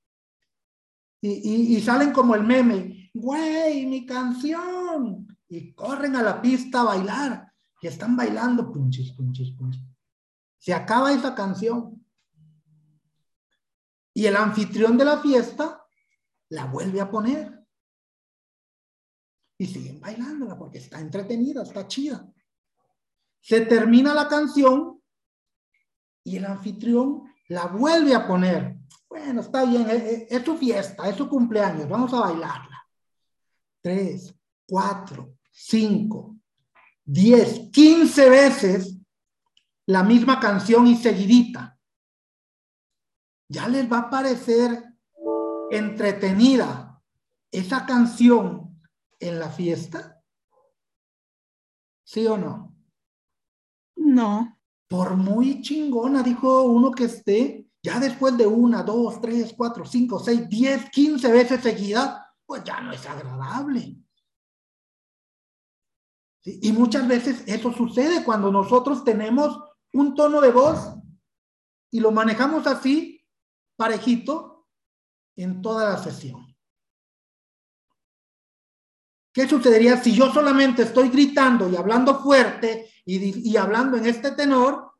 Y, y, salen como el meme, güey, mi canción. Y corren a la pista a bailar. Y están bailando, punchis, punchis, punchis. Se acaba esa canción. Y el anfitrión de la fiesta la vuelve a poner. Y siguen bailándola porque está entretenida, está chida. Se termina la canción y el anfitrión la vuelve a poner. Bueno, está bien, es, es, su fiesta, es su cumpleaños, vamos a bailar. 3, 4, 5, 10, 15 veces la misma canción y seguidita, ya les va a parecer entretenida esa canción en la fiesta? ¿Sí o no? No. Por muy chingona, dijo uno que esté, ya después de una, dos, tres, cuatro, cinco, seis, diez, quince veces seguidas, pues ya no es agradable. Y muchas veces eso sucede cuando nosotros tenemos un tono de voz y lo manejamos así parejito en toda la sesión. ¿Qué sucedería si yo solamente estoy gritando y hablando fuerte y, hablando en este tenor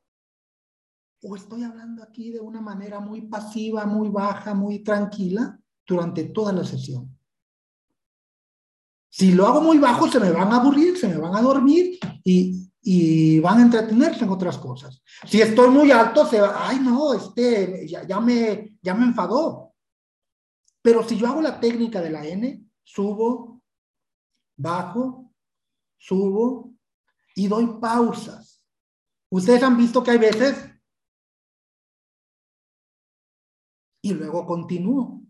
o estoy hablando aquí de una manera muy pasiva, muy baja, muy tranquila durante toda la sesión. Si lo hago muy bajo, se me van a aburrir, se me van a dormir y, y van a entretenerse en otras cosas. Si estoy muy alto, se va, ay no, este, ya, ya, me, ya me enfadó. Pero si yo hago la técnica de la N, subo, bajo, subo y doy pausas. Ustedes han visto que hay veces y luego continúo.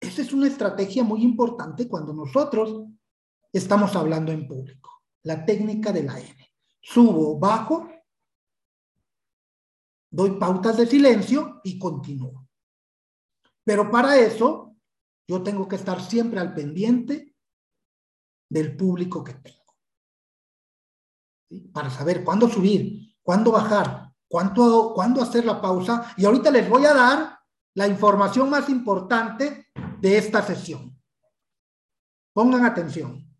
Esa es una estrategia muy importante cuando nosotros estamos hablando en público. La técnica de la N. Subo, bajo, doy pautas de silencio y continúo. Pero para eso, yo tengo que estar siempre al pendiente del público que tengo. Para saber cuándo subir, cuándo bajar, cuánto, cuándo hacer la pausa. Y ahorita les voy a dar la información más importante de esta sesión. Pongan atención.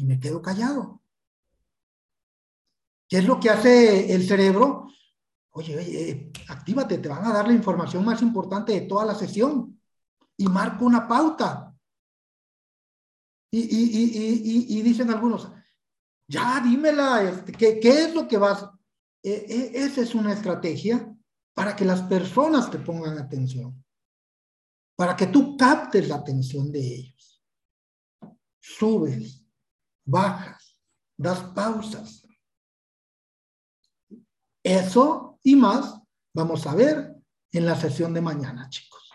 Y me quedo callado. ¿Qué es lo que hace el cerebro? Oye, oye, actívate, te van a dar la información más importante de toda la sesión. Y marco una pauta. Y, y, dicen algunos, ya dímela, este, ¿qué, ¿qué, es lo que vas? E, e, esa es una estrategia para que las personas te pongan atención, para que tú captes la atención de ellos. Subes, bajas, das pausas. Eso y más vamos a ver en la sesión de mañana, chicos.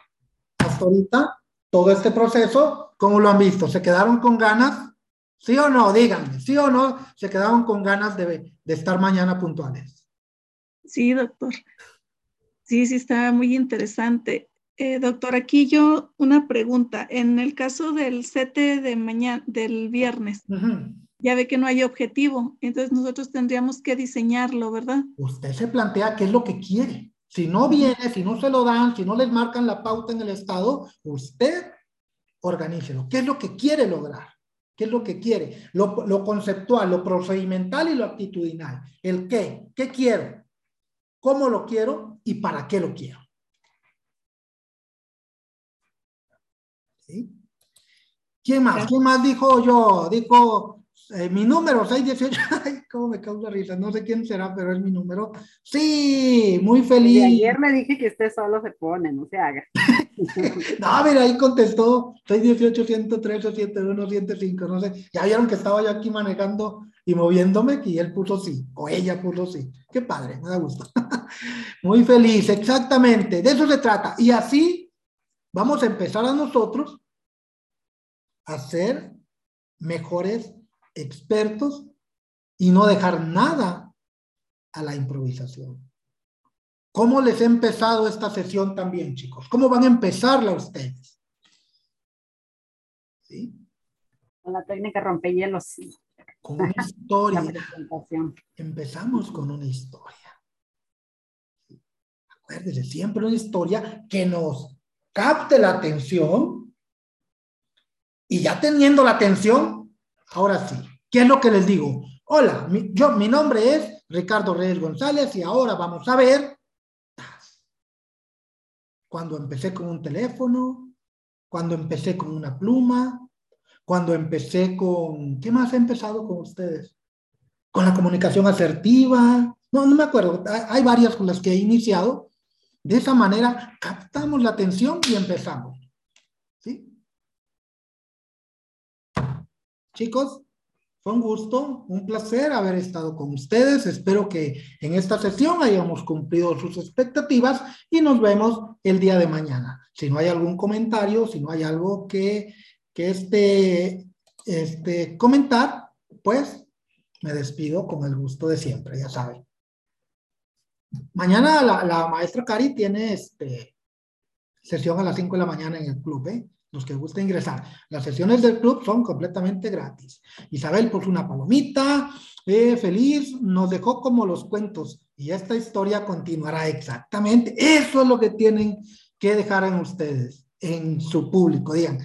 Hasta ahorita, todo este proceso, ¿cómo lo han visto? ¿Se quedaron con ganas? ¿Sí o no? Díganme, ¿sí o no? ¿Se quedaron con ganas de, de estar mañana puntuales? Sí, doctor. Sí, sí, está muy interesante. Eh, doctor, aquí yo una pregunta. En el caso del CT de mañana, del viernes, ya ve que no hay objetivo, entonces nosotros tendríamos que diseñarlo, ¿verdad? Usted se plantea qué es lo que quiere. Si no viene, si no se lo dan, si no les marcan la pauta en el estado, usted organícelo. ¿Qué es lo que quiere lograr? ¿Qué es lo que quiere? Lo, lo conceptual, lo procedimental y lo actitudinal. ¿El qué? ¿Qué quiero? ¿Cómo lo quiero? ¿Y para qué lo quiero? ¿Sí? ¿Quién más? ¿Quién más dijo yo? Dijo eh, mi número 618. Ay, cómo me causa risa. No sé quién será, pero es mi número. Sí, muy feliz. ayer me dije que usted solo se pone, no se haga. no, mira, ahí contestó 618, 103, 101, 105. No sé. Ya vieron que estaba yo aquí manejando y moviéndome y él puso sí, o ella puso sí. Qué padre, me da gusto. muy feliz, exactamente. De eso se trata. Y así vamos a empezar a nosotros a ser mejores expertos y no dejar nada a la improvisación. ¿Cómo les ha empezado esta sesión también, chicos? ¿Cómo van a empezarla ustedes? ¿Sí? Con la técnica rompehielos. Con una historia. Empezamos con una historia. Acuérdense, siempre una historia que nos capte la atención y ya teniendo la atención, ahora sí, ¿qué es lo que les digo? Hola, mi, yo, mi nombre es Ricardo Reyes González y ahora vamos a ver cuando empecé con un teléfono, cuando empecé con una pluma, cuando empecé con, ¿qué más he empezado con ustedes? Con la comunicación asertiva, no, no me acuerdo, hay varias con las que he iniciado. De esa manera captamos la atención y empezamos. ¿Sí? Chicos, fue un gusto, un placer haber estado con ustedes. Espero que en esta sesión hayamos cumplido sus expectativas y nos vemos el día de mañana. Si no hay algún comentario, si no hay algo que, que este, este, comentar, pues me despido con el gusto de siempre, ya saben. Mañana la, maestra Cari tiene este, sesión a las 5 de la mañana en el club, ¿eh? los que gusten ingresar. Las sesiones del club son completamente gratis. Isabel puso una palomita, eh, feliz, nos dejó como los cuentos y esta historia continuará exactamente. Eso es lo que tienen que dejar en ustedes, en su público. Digan,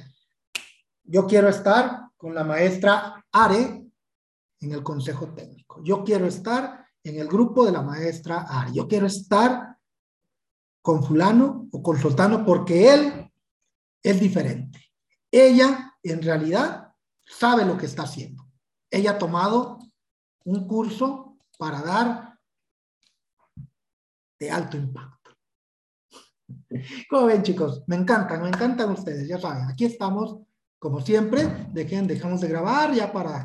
yo quiero estar con la maestra Are en el consejo técnico. Yo quiero estar en el grupo de la maestra Ari. Yo quiero estar con fulano o con sultano porque él es diferente. Ella, en realidad, sabe lo que está haciendo. Ella ha tomado un curso para dar de alto impacto. Como ven, chicos, me encantan, me encantan ustedes, ya saben, aquí estamos, como siempre, dejen, dejamos de grabar ya para